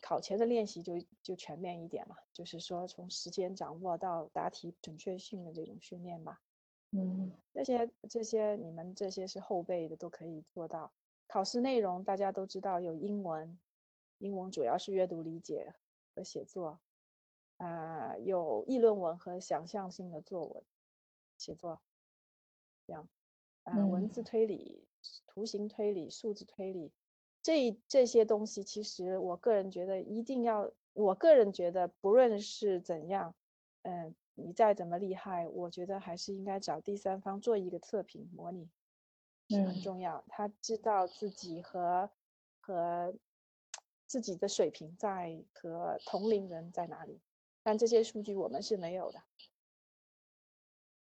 考前的练习就就全面一点嘛，就是说从时间掌握到答题准确性的这种训练吧。嗯，这些这些你们这些是后备的都可以做到。考试内容大家都知道有英文，英文主要是阅读理解和写作，啊，有议论文和想象性的作文写作，这样。啊，文字推理、图形推理、数字推理，这这些东西，其实我个人觉得一定要，我个人觉得不论是怎样，嗯，你再怎么厉害，我觉得还是应该找第三方做一个测评模拟，是很重要。他知道自己和和自己的水平在和同龄人在哪里，但这些数据我们是没有的，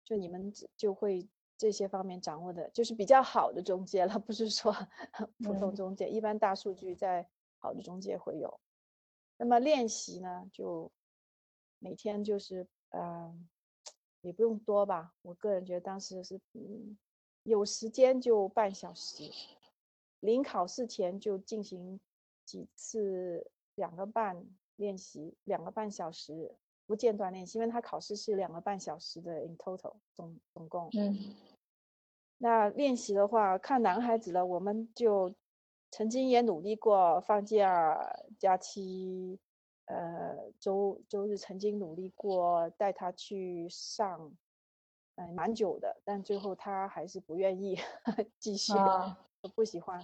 就你们就会。这些方面掌握的，就是比较好的中介了，不是说普通嗯中介。一般大数据在好的中介会有。那么练习呢，就每天就是呃，也不用多吧。我个人觉得当时是嗯，有时间就半小时，临考试前就进行几次两个半练习，两个半小时不间断练习，因为他考试是两个半小时的 in total 总总共。嗯那练习的话，看男孩子了，我们就曾经也努力过，放假假期，呃，周周日曾经努力过带他去上，呃，蛮久的，但最后他还是不愿意继续，啊不喜欢。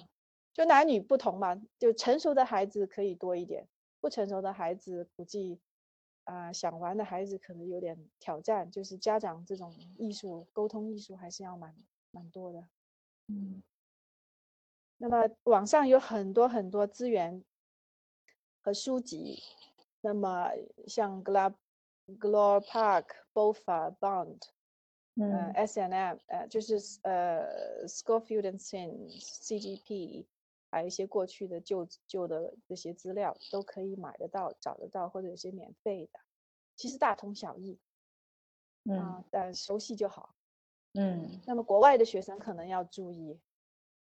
就男女不同嘛，就成熟的孩子可以多一点，不成熟的孩子估计，啊、想玩的孩子可能有点挑战，就是家长这种艺术沟通艺术还是要蛮蛮多的。嗯那么网上有很多很多资源和书籍，那么像 Glab、Glor Park、Bofa、Bond，呃嗯，S N M，呃，就是呃 Schofield and Son、CGP，还有一些过去的旧旧的这些资料都可以买得到、找得到，或者有些免费的，其实大同小异嗯啊，但熟悉就好。嗯那么国外的学生可能要注意，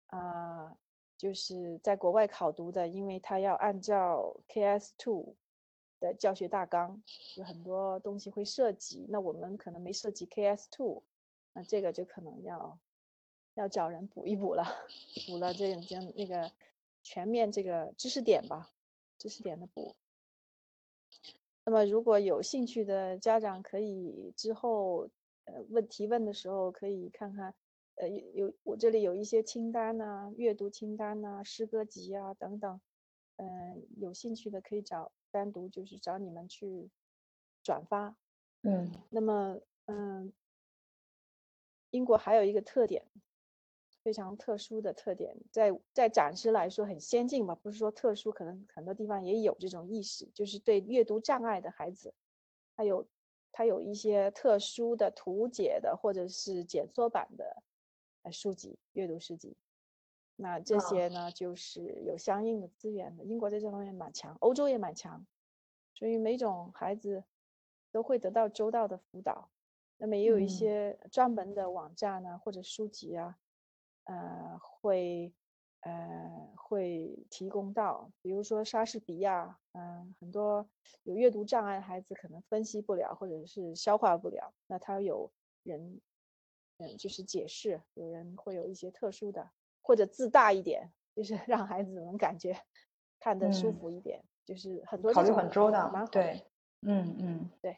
啊、就是在国外考读的，因为他要按照 KS Two 的教学大纲，有很多东西会涉及。那我们可能没涉及 KS Two，那这个就可能要要找人补一补了，补了这已经那个全面这个知识点吧，知识点的补。那么如果有兴趣的家长，可以之后呃问提问的时候，可以看看，呃有有我这里有一些清单呐、阅读清单呐、诗歌集啊等等，嗯、有兴趣的可以找单独就是找你们去转发。嗯那么，嗯，英国还有一个特点，非常特殊的特点，在在展示来说很先进吧，不是说特殊，可能很多地方也有这种意识，就是对阅读障碍的孩子，他有他有一些特殊的图解的或者是简缩版的呃书籍，阅读书籍。那这哦些呢，就是有相应的资源的。英国在这方面蛮强，欧洲也蛮强，所以每种孩子都会得到周到的辅导。那么也有一嗯些专门的网站呢，或者书籍啊，呃，会呃会提供到，比如说莎士比亚，嗯、很多有阅读障碍的孩子可能分析不了，或者是消化不了，那他有人，嗯，就是解释，有人会有一些特殊的，或者字大一点，就是 让孩子能感觉看得舒嗯服一点，就是很多考虑很周到蛮好的对嗯嗯对。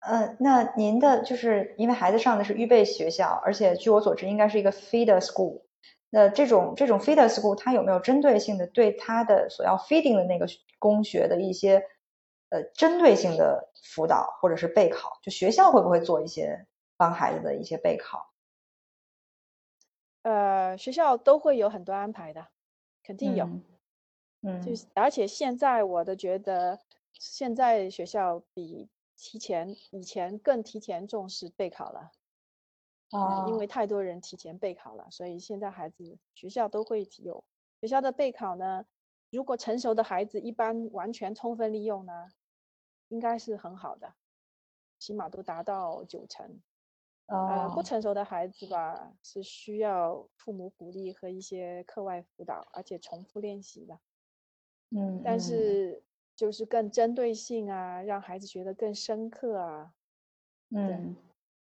呃，那您的就是因为孩子上的是预备学校，而且据我所知应该是一个 feeder school。那这种这种 feeder school，它有没有针对性的对他的所要 feeding 的那个工学的一些呃针对性的辅导或者是备考？就学校会不会做一些帮孩子的一些备考？呃，学校都会有很多安排的，肯定有。嗯嗯就是而且现在我的觉得，现在学校比提前以前更提前重视备考了。呃因哦为太多人提前备考了，所以现在孩子学校都会有学校的备考呢。如果成熟的孩子一般完全充分利用呢，应该是很好的，起码都达到九成。呃，不哦成熟的孩子吧，是需要父母鼓励和一些课外辅导，而且重复练习的。但嗯但是就是更针对性啊，让孩子学得更深刻啊。嗯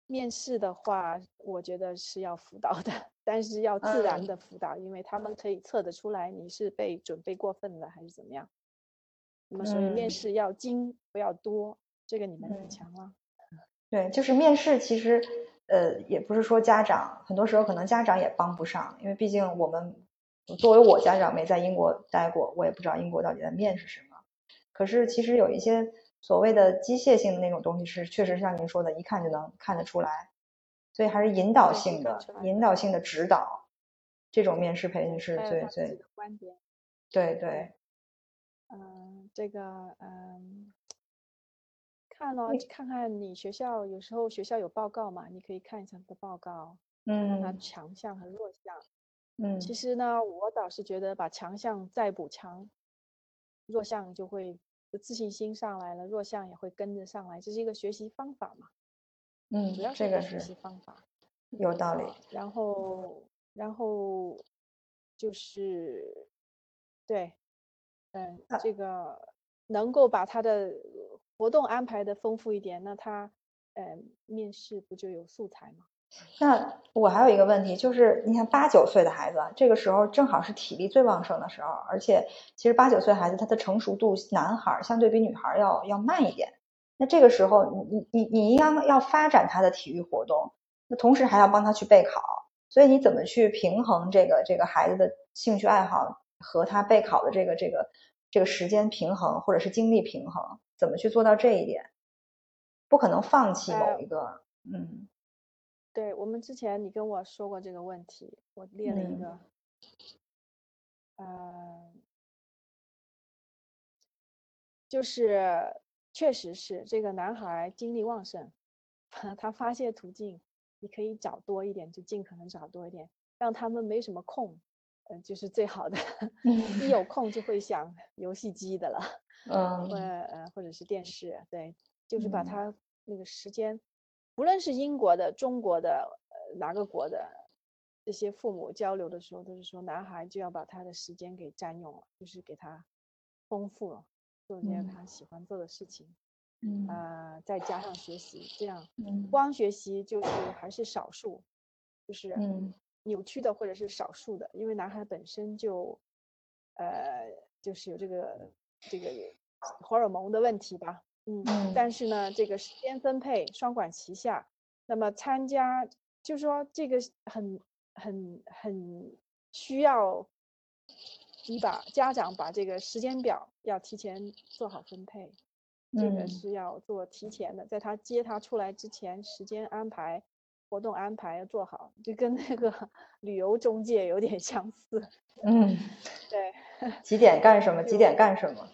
面试的话，我觉得是要辅导的，但是要自然嗯的辅导，因为他们可以测得出来你是被准备过分了还是怎么样。那么所以面嗯试要精不要多，这个你们很嗯强了。对，就是面试，其实呃，也不是说家长，很多时候可能家长也帮不上，因为毕竟我们作为我家长没在英国待过，我也不知道英国到底在面试什么。可是其实有一些所谓的机械性的那种东西是，确实像您说的，一看就能看得出来，所以还是引导性的引导性的指。导，这种面试培训是最最的观点。对对，嗯，这个嗯，看了，看看你学校有时候学校有报告嘛，你可以看一下他的报告，嗯看他嗯。强项和弱项。嗯。其实呢，我倒是觉得把强项再补强，弱项就会就自信心上来了，弱项也会跟着上来，这是一个学习方法嘛，嗯主要，是这个一个学习是方法。有道理。啊，然后然后就是对，嗯，啊这个能够把他的活动安排的丰富一点，那他嗯面试不就有素材吗？那我还有一个问题，就是你看八九岁的孩子，这个时候正好是体力最旺盛的时候，而且其实八九岁孩子他的成熟度，男孩儿相对比女孩儿要要慢一点。那这个时候，你你你你应该要发展他的体育活动，那同时还要帮他去备考，所以你怎么去平衡这个这个孩子的兴趣爱好和他备考的这个这个这个时间平衡或者是精力平衡，怎么去做到这一点？不可能放弃某呃一个，嗯对，我们之前你跟我说过这个问题，我列了一嗯个，呃，就是确实是这个男孩精力旺盛，他发泄途径你可以找多一点，就尽可能找多一点，让他们没什么空，呃，就是最好的。一有空就会想游戏机的了，嗯或嗯呃或者是电视，对，就是把嗯他那个时间，不论是英国的、中国的，呃哪个国的，这些父母交流的时候都是说，男孩就要把他的时间给占用了，就是给他丰富了，做一些嗯。他喜欢做的事情，嗯。呃，再加上学习，这样嗯。光学习就是还是少数，就是嗯。扭曲的或者是少数的，因为男孩本身就，呃，就是有这个这个荷尔蒙的问题吧，嗯，嗯但是呢，这个时间分配双管齐下，那么参加，就是说这个很很很需要你把家长把这个时间表要提前做好分配，这个嗯是要做提前的，在他接他出来之前，时间安排、活动安排要做好，就跟那个旅游中介有点相似。嗯，对，几点干什么？几点干什么？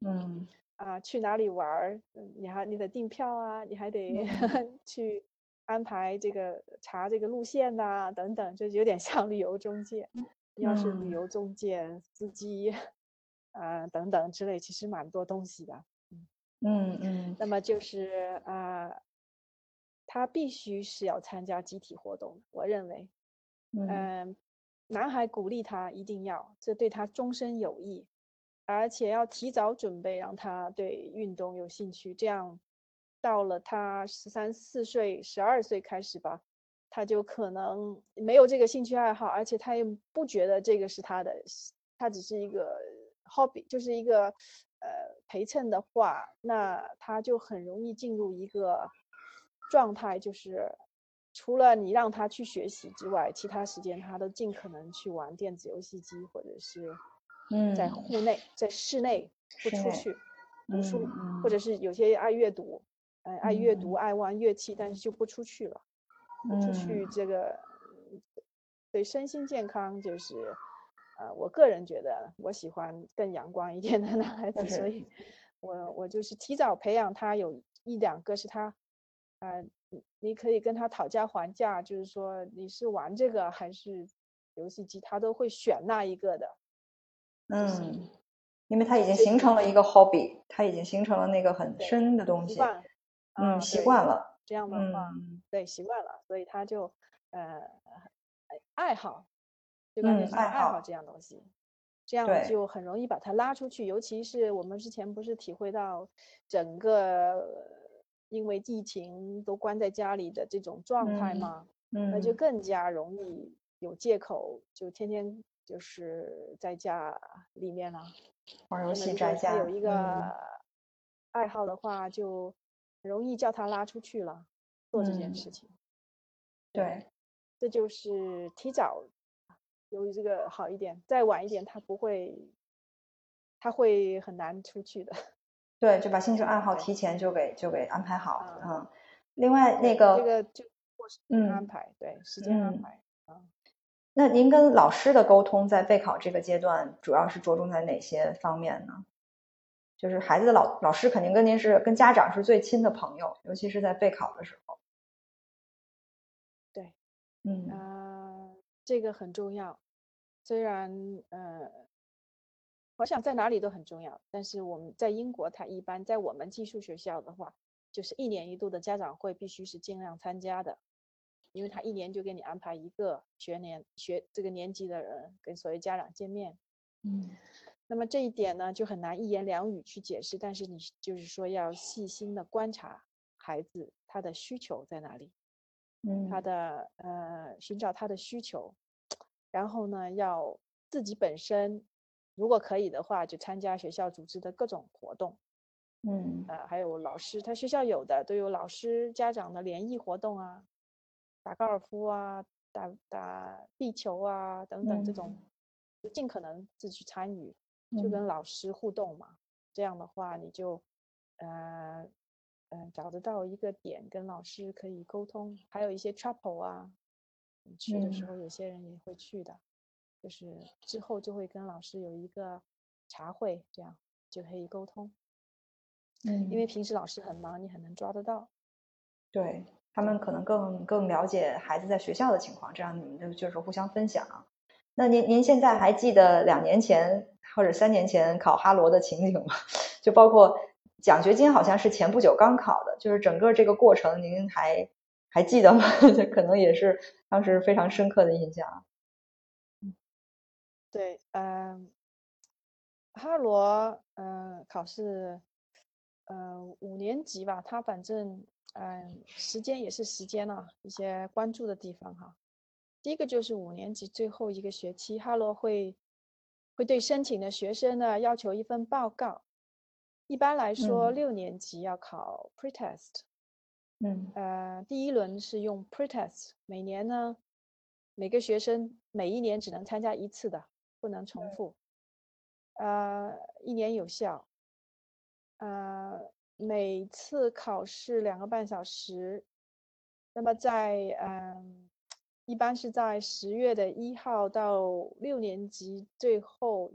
嗯啊，去哪里玩儿，嗯你还你得订票啊，你还得嗯 去安排这个查这个路线呐、等等，就有点像旅游中介。要是旅嗯游中介、司机啊、等等之类，其实蛮多东西的。嗯嗯那么就是啊、他必须是要参加集体活动，我认为，嗯嗯，男孩鼓励他一定要，这对他终身有益，而且要提早准备，让他对运动有兴趣，这样到了他十三四岁、十二岁开始吧，他就可能没有这个兴趣爱好，而且他也不觉得这个是他的，他只是一个 hobby，就是一个呃陪衬的话，那他就很容易进入一个状态，就是除了你让他去学习之外，其他时间他都尽可能去玩电子游戏机，或者是在嗯户内、在室内不出去读书，嗯或者是有些爱阅读，呃，爱阅读、嗯爱玩乐器，但是就不出去了，不出去嗯这个嗯对身心健康就是。呃，我个人觉得我喜欢更阳光一点的男孩子，所以我我就是提早培养他有一两个是他，呃，你你可以跟他讨价还价，就是说你是玩这个还是游戏机，他都会选那一个的。嗯，因为他已经形成了一个 hobby，他已经形成了那个很深的东西，习惯，啊嗯，习惯了，这样的话，嗯对，习惯了，所以他就呃爱爱好，最关键嗯爱是爱好好这样东西，这样对就很容易把它拉出去。尤其是我们之前不是体会到整个因为疫情都关在家里的这种状态吗嗯吗？那就嗯更加容易有借口，就天天就是在家里面了。玩游戏宅家，有一个嗯爱好的话，就容易叫他拉出去了，做这件嗯事情。对，这就是提早由于这个好一点，再晚一点他不会，他会很难出去的。对，就把兴趣爱好提前就给就给安排好，啊嗯，另外那个这个就过时间安嗯排，对时间安嗯排啊。那您跟老师的沟通在备考这个阶段，主要是着重在哪些方面呢？就是孩子的老老师肯定跟您是跟家长是最亲的朋友，尤其是在备考的时候。对，嗯呃，这个很重要。虽然呃，我想在哪里都很重要，但是我们在英国，它一般在我们寄宿学校的话，就是一年一度的家长会必须是尽量参加的，因为他一年就给你安排一个学年学这个年级的人跟所有家长见面。嗯。那么这一点呢，就很难一言两语去解释，但是你就是说要细心的观察孩子他的需求在哪里，嗯。他的呃寻找他的需求，然后呢要自己本身如果可以的话，就参加学校组织的各种活动，嗯。呃还有老师他学校有的都有老师家长的联谊活动啊，打高尔夫啊，打打壁球啊等等这种，就尽可能自己去参与。就跟老师互动嘛，这样的话你就，呃，嗯、找得到一个点跟老师可以沟通，还有一些 trouble 啊，你去的时嗯。候有些人也会去的，就是之后就会跟老师有一个茶会，这样就可以沟通，嗯，因为平时老师很忙，你很难抓得到。对他们可能更更了解孩子在学校的情况，这样你们就就是互相分享。那您您现在还记得两年前或者三年前考哈罗的情景吗？就包括奖学金好像是前不久刚考的，就是整个这个过程您还还记得吗？这可能也是当时非常深刻的印象。对，嗯、哈罗，嗯、考试，嗯、五年级吧，他反正，嗯、时间也是时间啊，一些关注的地方哈。第一个就是五年级最后一个学期，哈罗会会对申请的学生呢要求一份报告。一般来说，嗯。六年级要考 pretest，嗯。呃，第一轮是用 pretest，每年呢，每个学生每一年只能参加一次的，不能重复，呃，一年有效，呃，每次考试两个半小时，那么在嗯，一般是在十月的一号到六年级最后，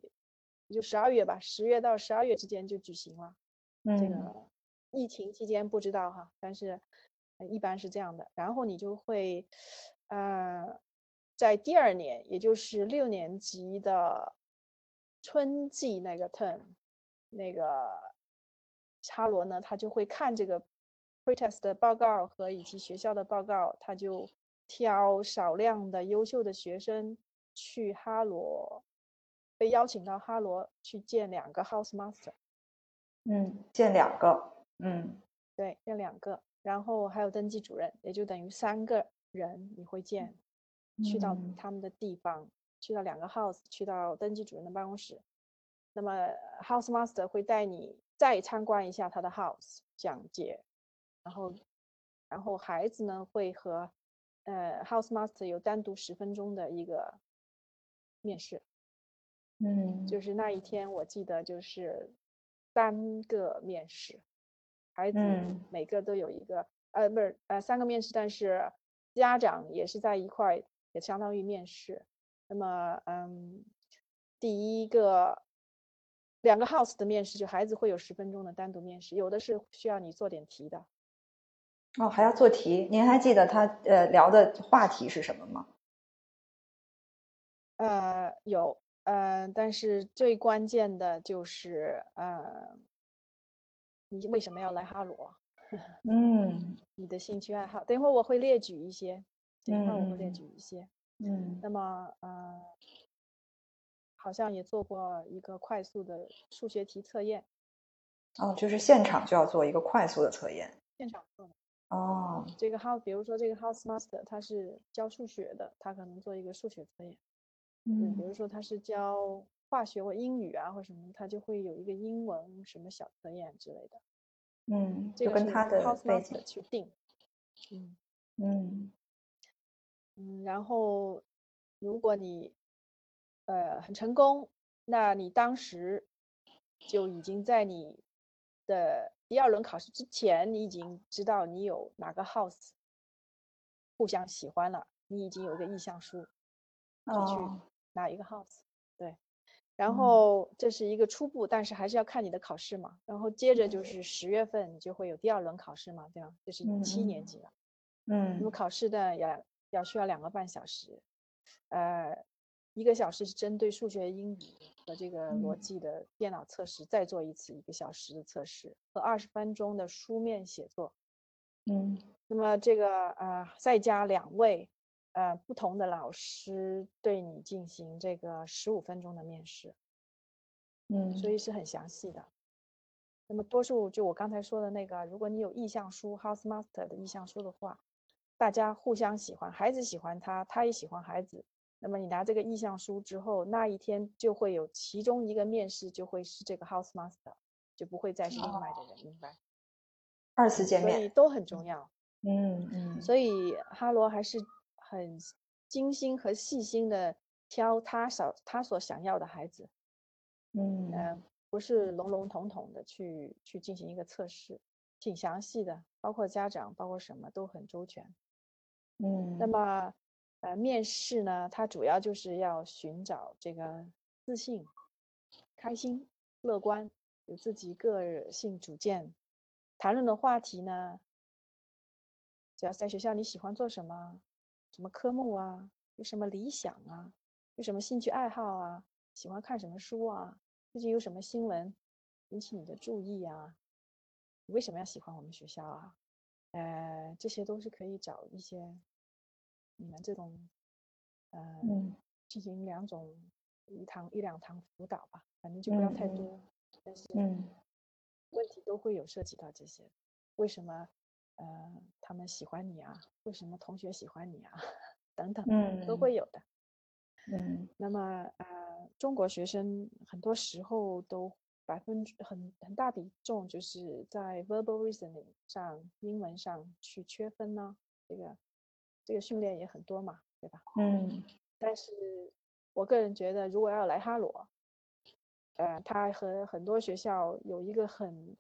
也就十二月吧，十月到十二月之间就举行了。这嗯个疫情期间不知道哈，但是呃一般是这样的。然后你就会，呃，在第二年，也就是六年级的春季那个 term，那个哈罗呢，他就会看这个 pretest 的报告和以及学校的报告，他就挑少量的优秀的学生去哈罗，被邀请到哈罗去见两个 house master。嗯，见两个，嗯对，见两个，然后还有登记主任，也就等于三个人你会见，去到嗯他们的地方，去到两个 house，去到登记主任的办公室。那么 house master 会带你再参观一下他的 house，讲解，然后，然后孩子呢会和呃 house master 有单独十分钟的一个面试。嗯，就是那一天，我记得就是三个面试，孩子嗯每个都有一个，呃，不是，呃，三个面试，但是家长也是在一块，也相当于面试。那么，嗯，第一个两个 house 的面试，就孩子会有十分钟的单独面试，有的是需要你做点题的。哦，还要做题。您还记得他呃聊的话题是什么吗？呃，有，呃，但是最关键的就是，呃，你为什么要来哈罗？嗯你的兴趣爱好，等一会儿我会列举一些，等一会儿我会列嗯举一些。嗯那么，呃，好像也做过一个快速的数学题测验，哦，就是现场就要做一个快速的测验。现场做的。哦，这个 house，比如说这个 house master 他是教数学的，他可能做一个数学测验。嗯，比如嗯说他是教化学或英语啊或什么，他就会有一个英文什么小测验之类的。嗯，这个是就跟他的 house 背景 master，去定。嗯。嗯嗯，然后如果你呃很成功，那你当时就已经在你的第二轮考试之前，你已经知道你有哪个 house 互相喜欢了，你已经有一个意向书，就去哦哪一个 house。对，然嗯后这是一个初步，但是还是要看你的考试嘛。然后接着就是十月份你就会有第二轮考试嘛，对吧这是嗯七年嗯级了。嗯那么嗯考试的要要需要两个半小时，呃，一个小时是针对数学、英语和这个逻嗯辑的电脑测试，再做一次一个小时的测试和二十分钟的书面写作。嗯那么这个呃，再加两位呃不同的老师对你进行这个十五分钟的面试，嗯，所以是很详细的。那么多数就我刚才说的那个，如果你有意向书 House Master 的意向书的话，大家互相喜欢，孩子喜欢他，他也喜欢孩子。那么你拿这个意向书之后，那一天就会有其中一个面试就会是这个 House Master，就不会再是另外的人，明白？二次见面所以，都很重要。嗯嗯所以哈罗还是很精心和细心的挑他所他所想要的孩子，嗯呃，不是笼笼统统的去去进行一个测试，挺详细的，包括家长，包括什么都很周全。嗯，那么，呃，面试呢，它主要就是要寻找这个自信、开心、乐观，有自己个性主见。谈论的话题呢，只要在学校你喜欢做什么，什么科目啊，有什么理想啊，有什么兴趣爱好啊，喜欢看什么书啊，最近有什么新闻引起你的注意啊？你为什么要喜欢我们学校啊？呃，这些都是可以找一些你们这种，呃，嗯进行两种一堂一两堂辅导吧，反正就不要太多嗯多，但是嗯问题都会有涉及到这些。为什么呃他们喜欢你啊？为什么同学喜欢你啊？等等都嗯会有的。嗯那么呃，中国学生很多时候都百分之很很大比重就是在 verbal reasoning 上、英文上去缺分呢。这个这个训练也很多嘛，对吧？嗯但是我个人觉得，如果要来哈罗，呃，他和很多学校有一个很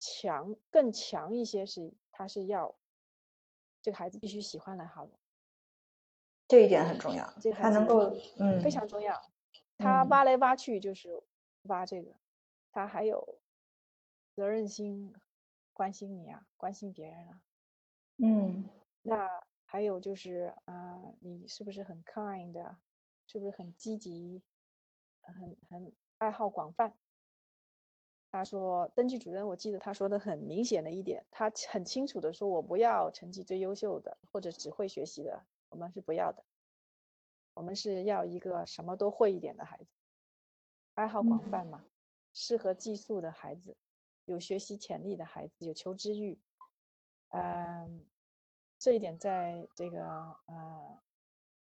强、更强一些是，他是要这个孩子必须喜欢来哈罗，这一点很重要，这个孩子他能够嗯非常重要。他嗯挖来挖去就是挖这个，他还有责任心，关心你啊，关心别人啊。嗯那还有就是啊、你是不是很 kind 啊？是不是很积极？很很爱好广泛。他说，登记主任，我记得他说的很明显的一点，他很清楚的说，我不要成绩最优秀的或者只会学习的，我们是不要的。我们是要一个什么都会一点的孩子，爱好广嗯泛嘛，适合寄宿的孩子，有学习潜力的孩子，有求知欲。嗯，这一点在这个呃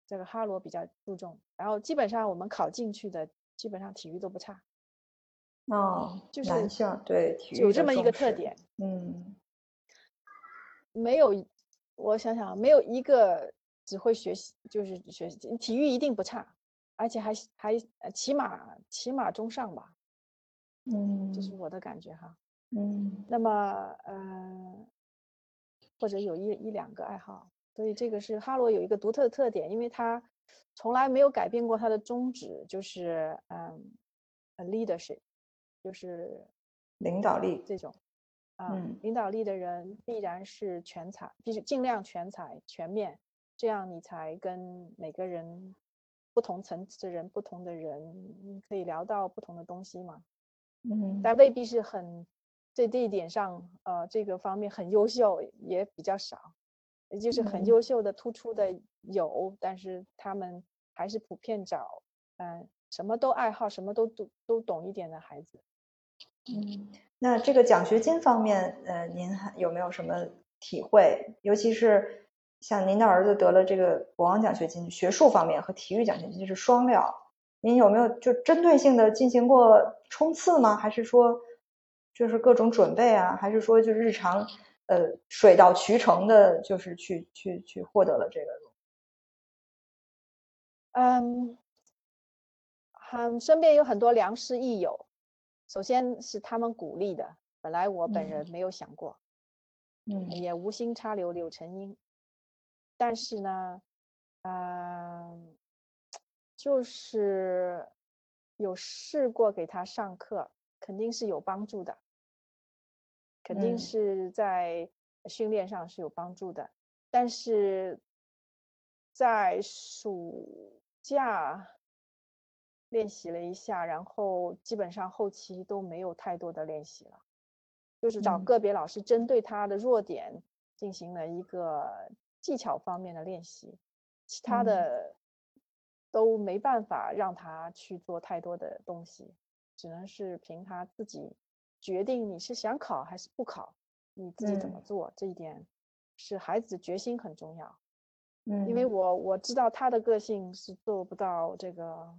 这个哈罗比较注重。然后基本上我们考进去的，基本上体育都不差，哦，就是男校对体育有这么一个特点。嗯没有，我想想，没有一个只会学习，就是学习体育一定不差，而且还还呃起码起码中上吧，嗯这是嗯我的感觉哈。嗯那么呃，或者有一一两个爱好，所以这个是哈罗有一个独特的特点，因为他从来没有改变过他的宗旨，就是嗯呃，leadership，就是领导力这种。啊，嗯。领导力的人必然是全才，必须尽量全才全面，这样你才跟每个人不同层次的人、不同的人，你可以聊到不同的东西嘛。嗯。但未必是很在这一点上，呃，这个方面很优秀也比较少，也就是很嗯优秀的、突出的有，但是他们还是普遍找，嗯、什么都爱好、什么都都都懂一点的孩子。嗯，那这个奖学金方面，呃，您还有没有什么体会？尤其是像您的儿子得了这个国王奖学金，学术方面和体育奖学金是双料，您有没有就针对性的进行过冲刺吗？还是说就是各种准备啊？还是说就是日常呃水到渠成的，就是去去去获得了这个？嗯，很身边有很多良师益友，首先是他们鼓励的，本来我本嗯人没有想过，嗯也无心插柳柳成荫。但是呢，嗯、就是有试过给他上课，肯定是有帮助的，肯定嗯。是在训练上是有帮助的。但是在暑假练习了一下，然后基本上后期都没有太多的练习了，就是找嗯。个别老师针对他的弱点进行了一个技巧方面的练习，其他嗯。的都没办法让他去做太多的东西，只能是凭他自己决定你是想考还是不考，你自己怎么嗯做，这一点是孩子的决心很重要。嗯，因为我我知道他的个性是做不到这个，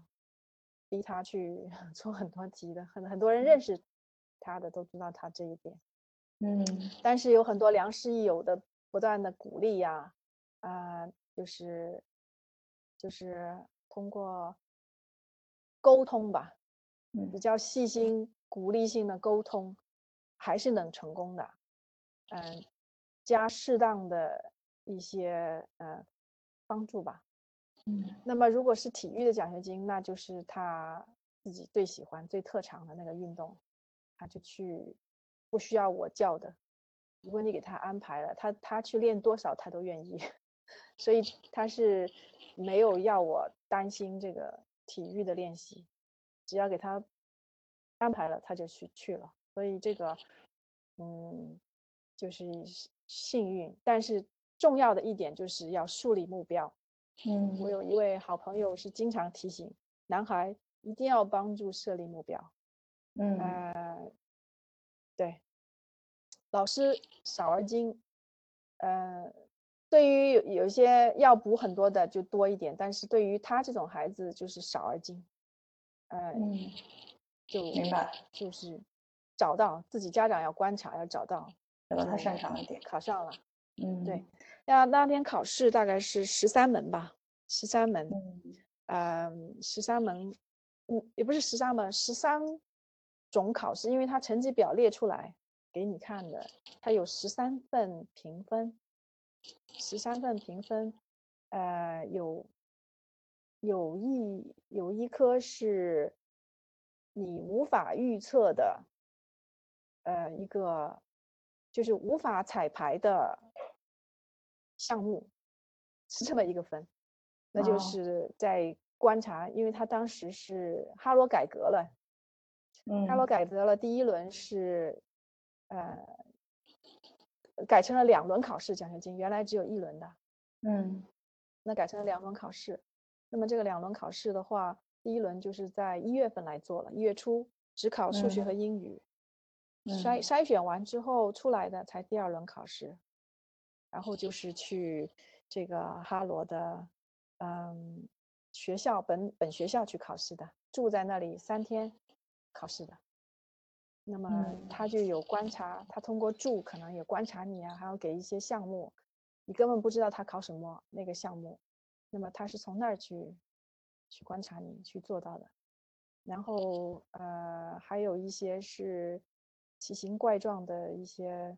逼他去 做很多题的，很很多人认识他的都知道他这一点，嗯。但是有很多良师益友的不断的鼓励呀，啊、就是就是通过沟通吧，嗯。比较细心、鼓励性的沟通，还是能成功的。嗯，加适当的一些呃帮助吧。嗯那么如果是体育的奖学金，那就是他自己最喜欢、最特长的那个运动，他就去，不需要我教的。如果你给他安排了，他他去练多少他都愿意，所以他是没有要我担心这个体育的练习，只要给他安排了，他就去去了。所以这个，嗯，就是幸幸运，但是重要的一点就是要树立目标。嗯我有一位好朋友是经常提醒男孩一定要帮助设立目标。嗯呃，对，老师少而精。呃，对于有有一些要补很多的就多一点，但是对于他这种孩子就是少而精。呃，嗯就明白，就是找到自己家长要观察，要找到找到他擅长的点。考上了。嗯，对，那那天考试大概是十三门吧，十三门。嗯嗯，十三门，嗯，也不是十三门，十三种考试，因为它成绩表列出来给你看的，它有十三份评分，十三份评分，呃，有有一有一科是你无法预测的，呃，一个就是无法彩排的项目，是这么一个分。那就哦。是在观察，因为他当时是哈罗改革了，哈罗嗯。改革了，第一轮是呃改成了两轮考试奖学金，原来只有一轮的，嗯。那改成了两轮考试。那么这个两轮考试的话，第一轮就是在一月份来做了，一月初只考数学嗯。和英语，嗯。筛筛选完之后出来的才第二轮考试，然后就是去这个哈罗的嗯学校本本学校去考试的，住在那里三天考试的。那么嗯。他就有观察，他通过住可能也观察你啊，还要给一些项目，你根本不知道他考什么那个项目，那么他是从那儿去去观察你去做到的。然后呃，还有一些是奇形怪状的一些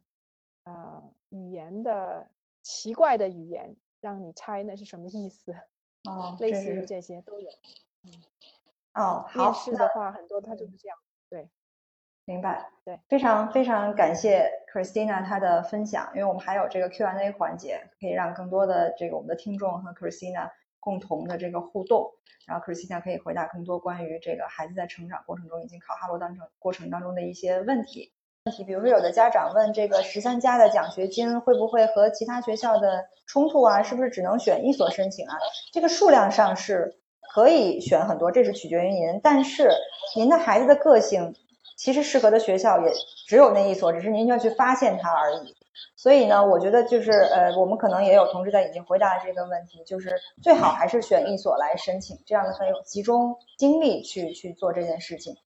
呃语言的奇怪的语言，让你猜那是什么意思，哦，类似于这些都有。哦，好，面试的话，很多他就是这样。对明白，对，非常非常感谢 Christina 她的分享，因为我们还有这个 Q&A 环节，可以让更多的这个我们的听众和 Christina 共同的这个互动，然后 Christina 可以回答更多关于这个孩子在成长过程中以及考哈罗当中过程当中的一些问题。问题，比如说有的家长问这个十三加的奖学金会不会和其他学校的冲突啊？是不是只能选一所申请啊？这个数量上是可以选很多，这是取决于您，但是您的孩子的个性。其实适合的学校也只有那一所，只是您要去发现它而已。所以呢，我觉得就是呃，我们可能也有同事在已经回答了这个问题，就是最好还是选一所来申请，这样的很有集中精力去去做这件事情。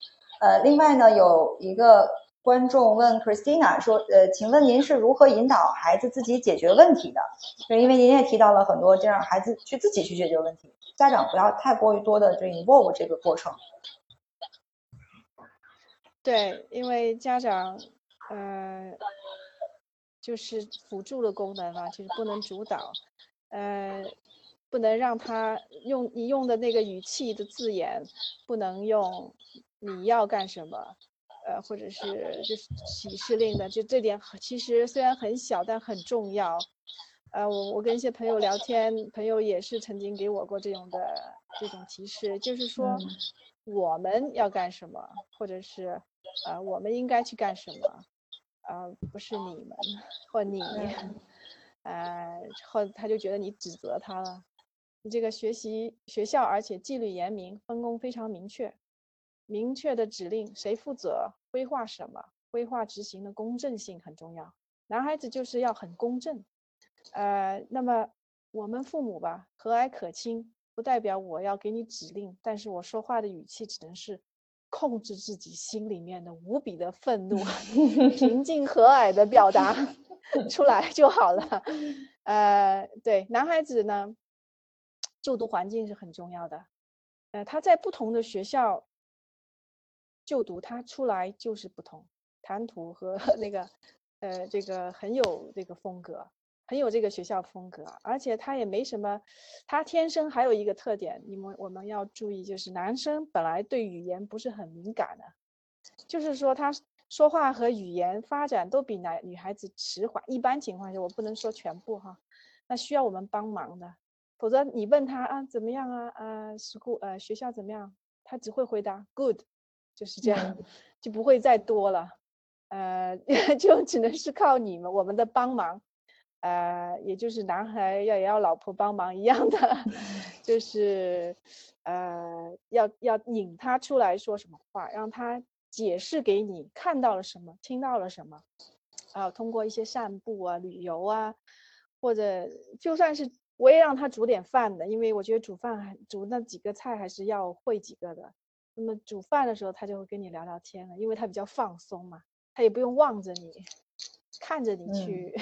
呃，另外呢，有一个观众问 Christina 说，呃，请问您是如何引导孩子自己解决问题的？就因为您也提到了很多，这样孩子去自己去解决问题，家长不要太过于多的这 involve 这个过程。对，因为家长，呃，就是辅助的功能嘛，就是不能主导，呃，不能让他用你用的那个语气的字眼，不能用你要干什么，呃，或者是就是启示令的，就这点其实虽然很小，但很重要。呃，我我跟一些朋友聊天，朋友也是曾经给我过这种的这种提示，就是说我们要干什么，或者是呃我们应该去干什么，呃不是你们或你，呃或他就觉得你指责他了。你这个学习学校，而且纪律严明，分工非常明确，明确的指令谁负责，规划什么，规划执行的公正性很重要。男孩子就是要很公正，呃，那么我们父母吧，和蔼可亲，不代表我要给你指令，但是我说话的语气只能是控制自己心里面的无比的愤怒，平静和蔼的表达 出来就好了。呃，对，男孩子呢？就读环境是很重要的，呃，他在不同的学校就读，他出来就是不同，谈吐和 那个，呃，这个很有这个风格，很有这个学校风格，而且他也没什么，他天生还有一个特点，你们我们要注意，就是男生本来对语言不是很敏感的，就是说他说话和语言发展都比男女孩子迟缓，一般情况下我不能说全部哈，那需要我们帮忙的。否则你问他啊怎么样啊啊，school 呃学校怎么样？他只会回答 good，就是这样，就不会再多了，呃，就只能是靠你们我们的帮忙，呃，也就是男孩要也要老婆帮忙一样的，就是呃要要引他出来说什么话，让他解释给你看到了什么，听到了什么，啊，通过一些散步啊、旅游啊，或者就算是。我也让他煮点饭的，因为我觉得煮饭还煮那几个菜还是要会几个的。那么煮饭的时候，他就会跟你聊聊天了，因为他比较放松嘛，他也不用望着你，看着你去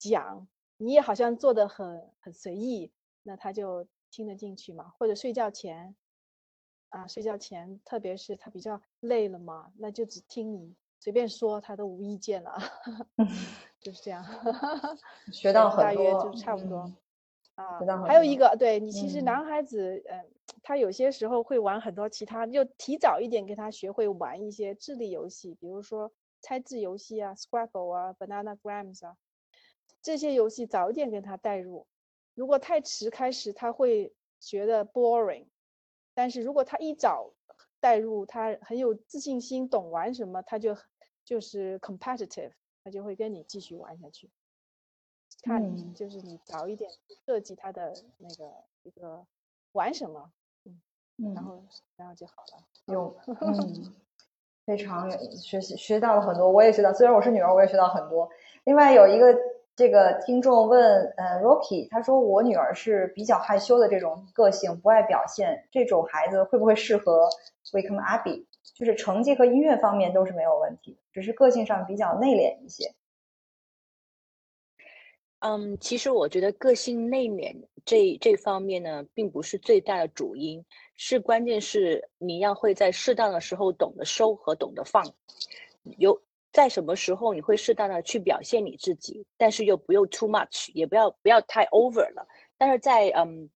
讲，你也好像做的很很随意，那他就听得进去嘛。或者睡觉前，啊，睡觉前，特别是他比较累了嘛，那就只听你随便说，他都无意见了。就是这样，学到很多，大约就差不多啊。还有一个，对你其实男孩子，嗯，他有些时候会玩很多其他，就提早一点给他学会玩一些智力游戏，比如说猜字游戏啊，Scrabble 啊，Bananagrams 啊，这些游戏早一点跟他带入。如果太迟开始，他会觉得 boring。但是如果他一早带入，他很有自信心，懂玩什么，他就就是 competitive。他就会跟你继续玩下去，看就是你早一点设计他的那个一个玩什么，嗯，然后然后就好了。有，嗯，非常学习学到了很多，我也学到，虽然我是女儿，我也学到很多。另外有一个这个听众问，呃，Rocky，他说我女儿是比较害羞的这种个性，不爱表现，这种孩子会不会适合 Wickham Abbey？就是成绩和音乐方面都是没有问题，只是个性上比较内敛一些。嗯，其实我觉得个性内敛这这方面呢，并不是最大的主因，是关键是你要会在适当的时候懂得收和懂得放，有在什么时候你会适当的去表现你自己，但是又不用 too much，也不要不要太 over 了。但是在嗯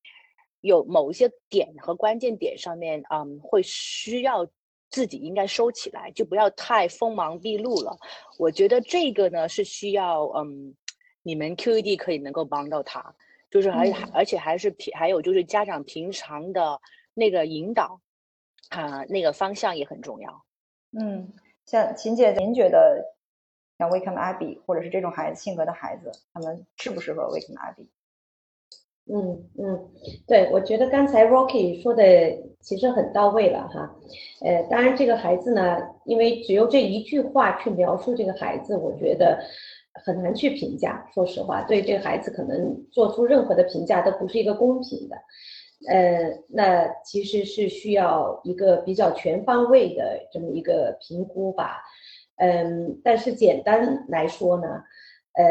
有某一些点和关键点上面，嗯会需要。自己应该收起来，就不要太锋芒毕露了。我觉得这个呢是需要，嗯，你们 QED 可以能够帮到他，就是还还而且还是平，还有就是家长平常的那个引导，啊，那个方向也很重要。嗯，像秦姐，您觉得像 Wickham Abbey 或者是这种孩子性格的孩子，他们适不适合 Wickham Abbey？嗯嗯，对，我觉得刚才 Rocky 说的其实很到位了哈。呃，当然这个孩子呢，因为只有这一句话去描述这个孩子，我觉得很难去评价。说实话，对这个孩子可能做出任何的评价都不是一个公平的。呃，那其实是需要一个比较全方位的这么一个评估吧。嗯，但是简单来说呢，呃，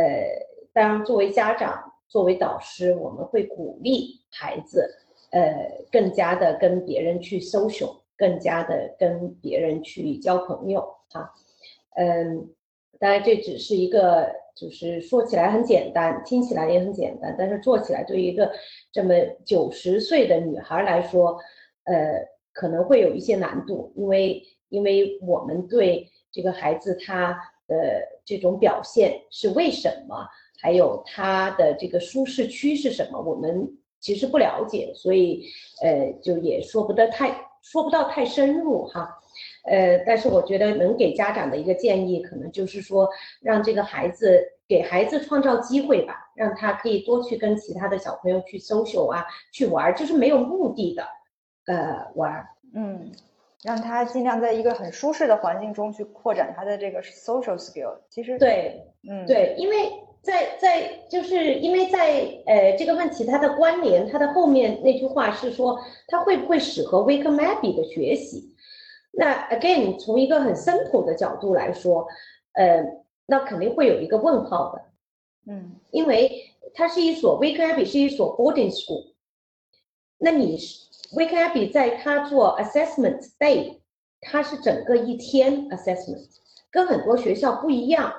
当作为家长。作为导师，我们会鼓励孩子，呃，更加的跟别人去 social，更加的跟别人去交朋友，哈，嗯，当然这只是一个，就是说起来很简单，听起来也很简单，但是做起来对于一个这么九十岁的女孩来说，呃，可能会有一些难度，因为因为我们对这个孩子他的这种表现是为什么？还有他的这个舒适区是什么，我们其实不了解，所以呃，就也说不得太说不到太深入哈。呃，但是我觉得能给家长的一个建议，可能就是说，让这个孩子给孩子创造机会吧，让他可以多去跟其他的小朋友去 social 啊，去玩，就是没有目的的，呃，玩。嗯，让他尽量在一个很舒适的环境中去扩展他的这个 social skill。其实对，嗯，对，因为在在就是因为在呃这个问题它的关联，它的后面那句话是说，他会不会适合 Wake Maybe 的学习？那 again，从一个很 simple 的角度来说，呃，那肯定会有一个问号的，嗯，因为它是一所 Wake Abbey 是一所 boarding school，那你 Wake Abbey 在它做 assessment day，它是整个一天 assessment，跟很多学校不一样，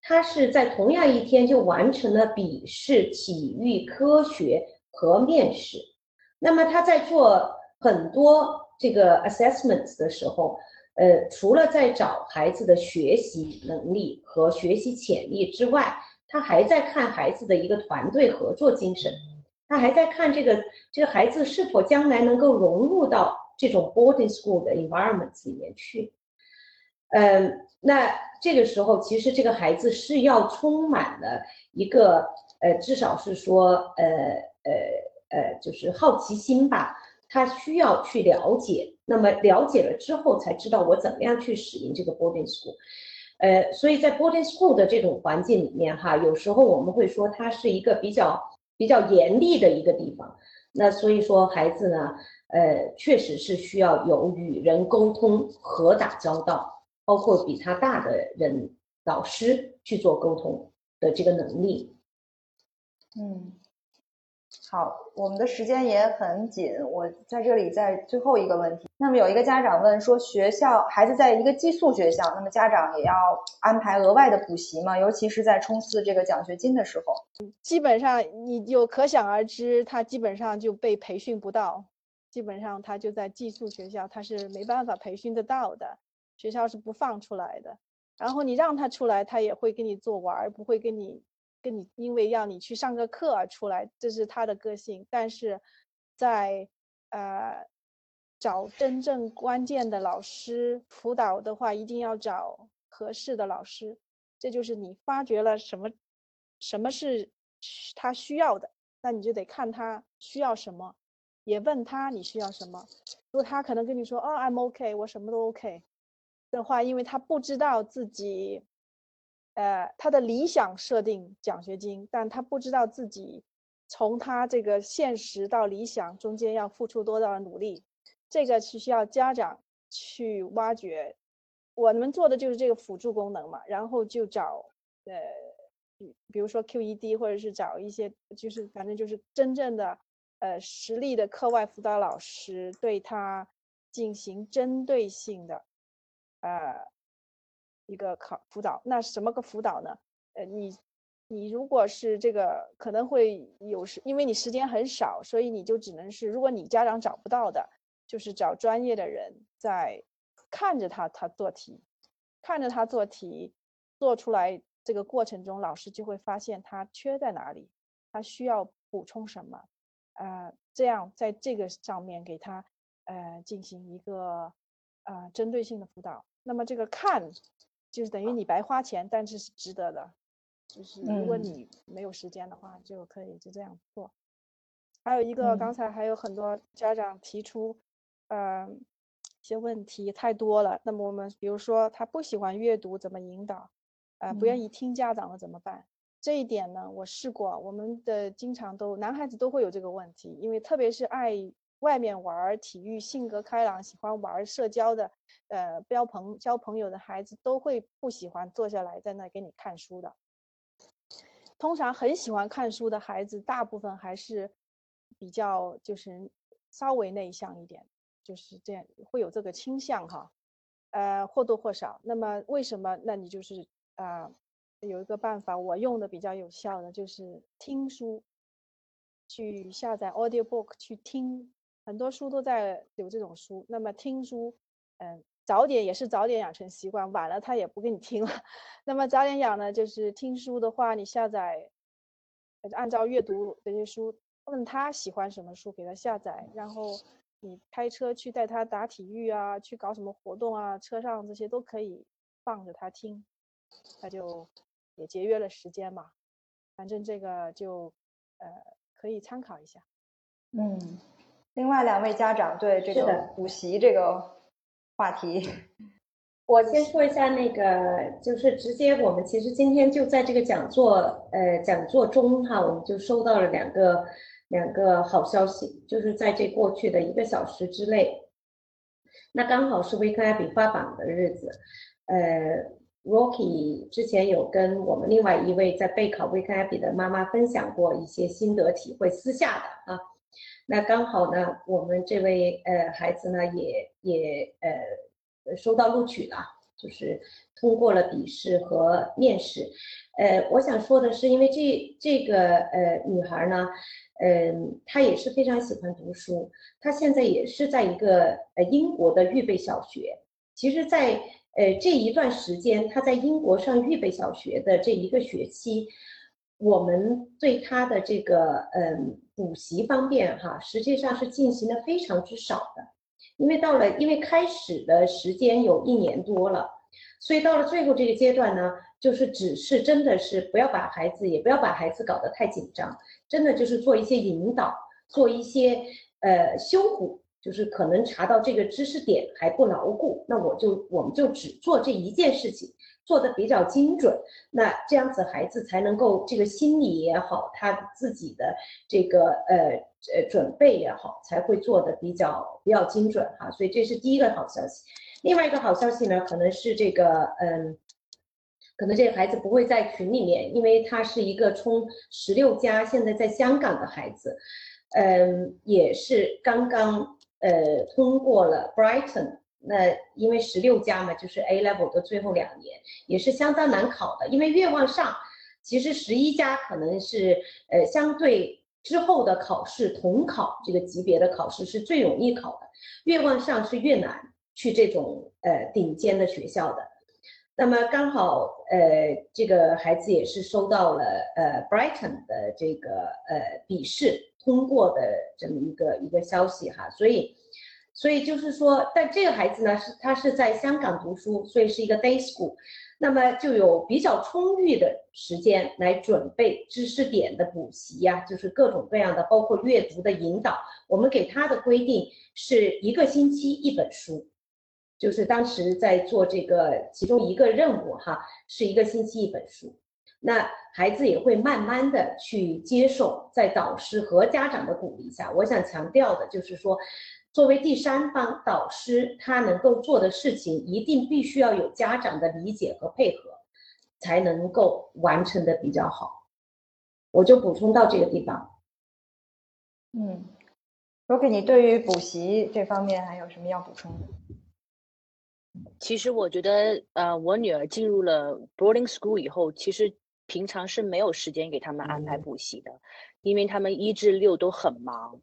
它是在同样一天就完成了笔试、体育、科学和面试，那么他在做很多。这个 assessments 的时候，呃，除了在找孩子的学习能力和学习潜力之外，他还在看孩子的一个团队合作精神，他还在看这个这个孩子是否将来能够融入到这种 boarding school 的 environment 里面去。嗯，那这个时候其实这个孩子是要充满了一个呃，至少是说呃呃呃，就是好奇心吧。他需要去了解，那么了解了之后才知道我怎么样去使用这个 boarding school，呃，所以在 boarding school 的这种环境里面哈，有时候我们会说它是一个比较比较严厉的一个地方，那所以说孩子呢，呃，确实是需要有与人沟通和打交道，包括比他大的人老师去做沟通的这个能力，嗯。好，我们的时间也很紧，我在这里在最后一个问题。那么有一个家长问说，学校孩子在一个寄宿学校，那么家长也要安排额外的补习吗？尤其是在冲刺这个奖学金的时候，基本上你就可想而知，他基本上就被培训不到，基本上他就在寄宿学校，他是没办法培训得到的，学校是不放出来的。然后你让他出来，他也会跟你做玩，不会跟你。跟你因为要你去上个课而出来，这是他的个性。但是，在呃找真正关键的老师辅导的话，一定要找合适的老师。这就是你发觉了什么，什么是他需要的，那你就得看他需要什么，也问他你需要什么。如果他可能跟你说哦，I'm OK，我什么都 OK 的话，因为他不知道自己。呃，他的理想设定奖学金，但他不知道自己从他这个现实到理想中间要付出多大的努力，这个是需要家长去挖掘。我们做的就是这个辅助功能嘛，然后就找呃，比如说 QED，或者是找一些就是反正就是真正的呃实力的课外辅导老师，对他进行针对性的呃。一个考辅导，那什么个辅导呢？呃，你你如果是这个可能会有时，因为你时间很少，所以你就只能是，如果你家长找不到的，就是找专业的人在看着他他做题，看着他做题做出来这个过程中，老师就会发现他缺在哪里，他需要补充什么，呃，这样在这个上面给他呃进行一个呃针对性的辅导。那么这个看。就是等于你白花钱，但是是值得的。就是如果你没有时间的话，就可以就这样做。还有一个，刚才还有很多家长提出，呃，一些问题太多了。那么我们比如说他不喜欢阅读，怎么引导？呃，不愿意听家长的怎么办？这一点呢，我试过。我们的经常都男孩子都会有这个问题，因为特别是爱。外面玩体育，性格开朗，喜欢玩社交的，呃，交朋交朋友的孩子都会不喜欢坐下来在那给你看书的。通常很喜欢看书的孩子，大部分还是比较就是稍微内向一点，就是这样会有这个倾向哈，呃，或多或少。那么为什么？那你就是啊，有一个办法，我用的比较有效的就是听书，去下载 Audio Book 去听。很多书都在有这种书，那么听书，嗯，早点也是早点养成习惯，晚了他也不给你听了。那么早点养呢，就是听书的话，你下载，按照阅读这些书，问他喜欢什么书，给他下载，然后你开车去带他打体育啊，去搞什么活动啊，车上这些都可以放着他听，他就也节约了时间嘛。反正这个就呃可以参考一下。嗯，另外两位家长对这个补习这个。话题，我先说一下那个，就是直接我们其实今天就在这个讲座，呃，讲座中哈，我们就收到了两个两个好消息，就是在这过去的一个小时之内，那刚好是维克艾比发榜的日子，呃，Rocky 之前有跟我们另外一位在备考维克艾比的妈妈分享过一些心得体会，私下的啊。那刚好呢，我们这位呃孩子呢也也呃收到录取了，就是通过了笔试和面试。呃，我想说的是，因为这这个呃女孩呢，嗯，她也是非常喜欢读书，她现在也是在一个呃英国的预备小学。其实，在呃这一段时间，她在英国上预备小学的这一个学期。我们对他的这个嗯补习方面哈，实际上是进行的非常之少的，因为到了因为开始的时间有一年多了，所以到了最后这个阶段呢，就是只是真的是不要把孩子也不要把孩子搞得太紧张，真的就是做一些引导，做一些呃修补，就是可能查到这个知识点还不牢固，那我就我们就只做这一件事情。做的比较精准，那这样子孩子才能够这个心理也好，他自己的这个呃呃准备也好，才会做的比较比较精准哈。所以这是第一个好消息。另外一个好消息呢，可能是这个嗯，可能这个孩子不会在群里面，因为他是一个冲十六加，现在在香港的孩子，嗯，也是刚刚呃通过了 Brighton。那因为十六加嘛，就是 A level 的最后两年，也是相当难考的。因为越往上，其实十一加可能是呃相对之后的考试统考这个级别的考试是最容易考的，越往上是越难去这种呃顶尖的学校的。那么刚好呃这个孩子也是收到了呃 Brighton 的这个呃笔试通过的这么一个一个消息哈，所以。所以就是说，但这个孩子呢，是他是在香港读书，所以是一个 day school，那么就有比较充裕的时间来准备知识点的补习呀，就是各种各样的，包括阅读的引导。我们给他的规定是一个星期一本书，就是当时在做这个其中一个任务哈，是一个星期一本书。那孩子也会慢慢的去接受，在导师和家长的鼓励下，我想强调的就是说。作为第三方导师，他能够做的事情一定必须要有家长的理解和配合，才能够完成的比较好。我就补充到这个地方。嗯，Rocky，你对于补习这方面还有什么要补充的？其实我觉得，呃，我女儿进入了 boarding school 以后，其实平常是没有时间给他们安排补习的，因为他们一至六都很忙。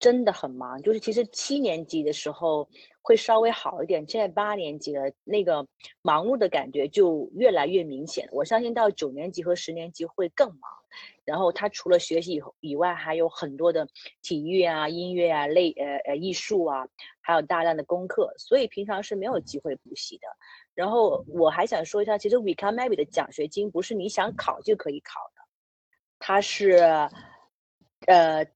真的很忙，就是其实七年级的时候会稍微好一点，现在八年级了，那个忙碌的感觉就越来越明显。我相信到九年级和十年级会更忙。然后他除了学习以后以外，还有很多的体育啊、音乐啊、类呃呃艺术啊，还有大量的功课，所以平常是没有机会补习的。然后我还想说一下，其实 We Can Maybe 的奖学金不是你想考就可以考的，它是呃。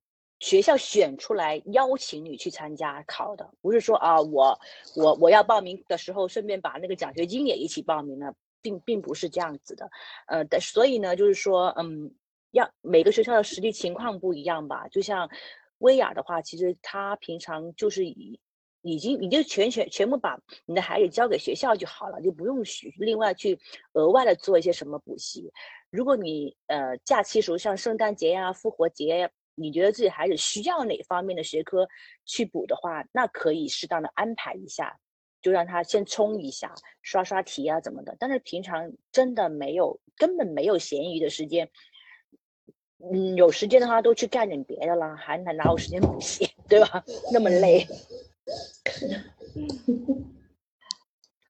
学校选出来邀请你去参加考的，不是说啊，我我我要报名的时候顺便把那个奖学金也一起报名了，并并不是这样子的，呃，但所以呢，就是说，嗯，要每个学校的实际情况不一样吧。就像薇娅的话，其实她平常就是已已经你就全全全部把你的孩子交给学校就好了，就不用去另外去额外的做一些什么补习。如果你呃假期时候像圣诞节呀、复活节。你觉得自己孩子需要哪方面的学科去补的话，那可以适当的安排一下，就让他先冲一下，刷刷题啊怎么的。但是平常真的没有，根本没有闲余的时间。嗯，有时间的话都去干点别的了，还哪哪有时间补习，对吧？那么累。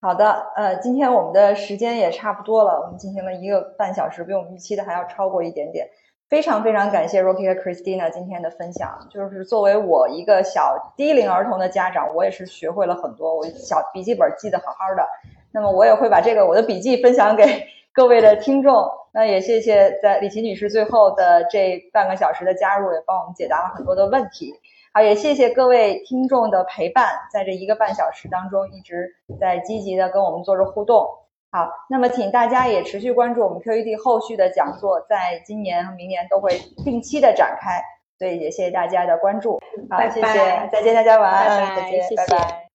好的，呃，今天我们的时间也差不多了，我们进行了一个半小时，比我们预期的还要超过一点点。非常非常感谢 Rocky 和 Christina 今天的分享，就是作为我一个小低龄儿童的家长，我也是学会了很多，我小笔记本记得好好的。那么我也会把这个我的笔记分享给各位的听众。那也谢谢在李琦女士最后的这半个小时的加入，也帮我们解答了很多的问题。好，也谢谢各位听众的陪伴，在这一个半小时当中，一直在积极的跟我们做着互动。好，那么请大家也持续关注我们 QED 后续的讲座，在今年和明年都会定期的展开。所以也谢谢大家的关注。好，谢谢，再见，大家晚安，再见，拜拜。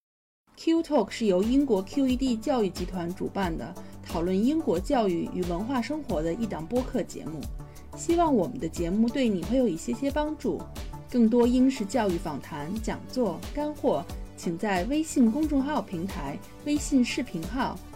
Q Talk 是由英国 QED 教育集团主办的，讨论英国教育与文化生活的一档播客节目。希望我们的节目对你会有一些些帮助。更多英式教育访谈、讲座、干货，请在微信公众号平台、微信视频号、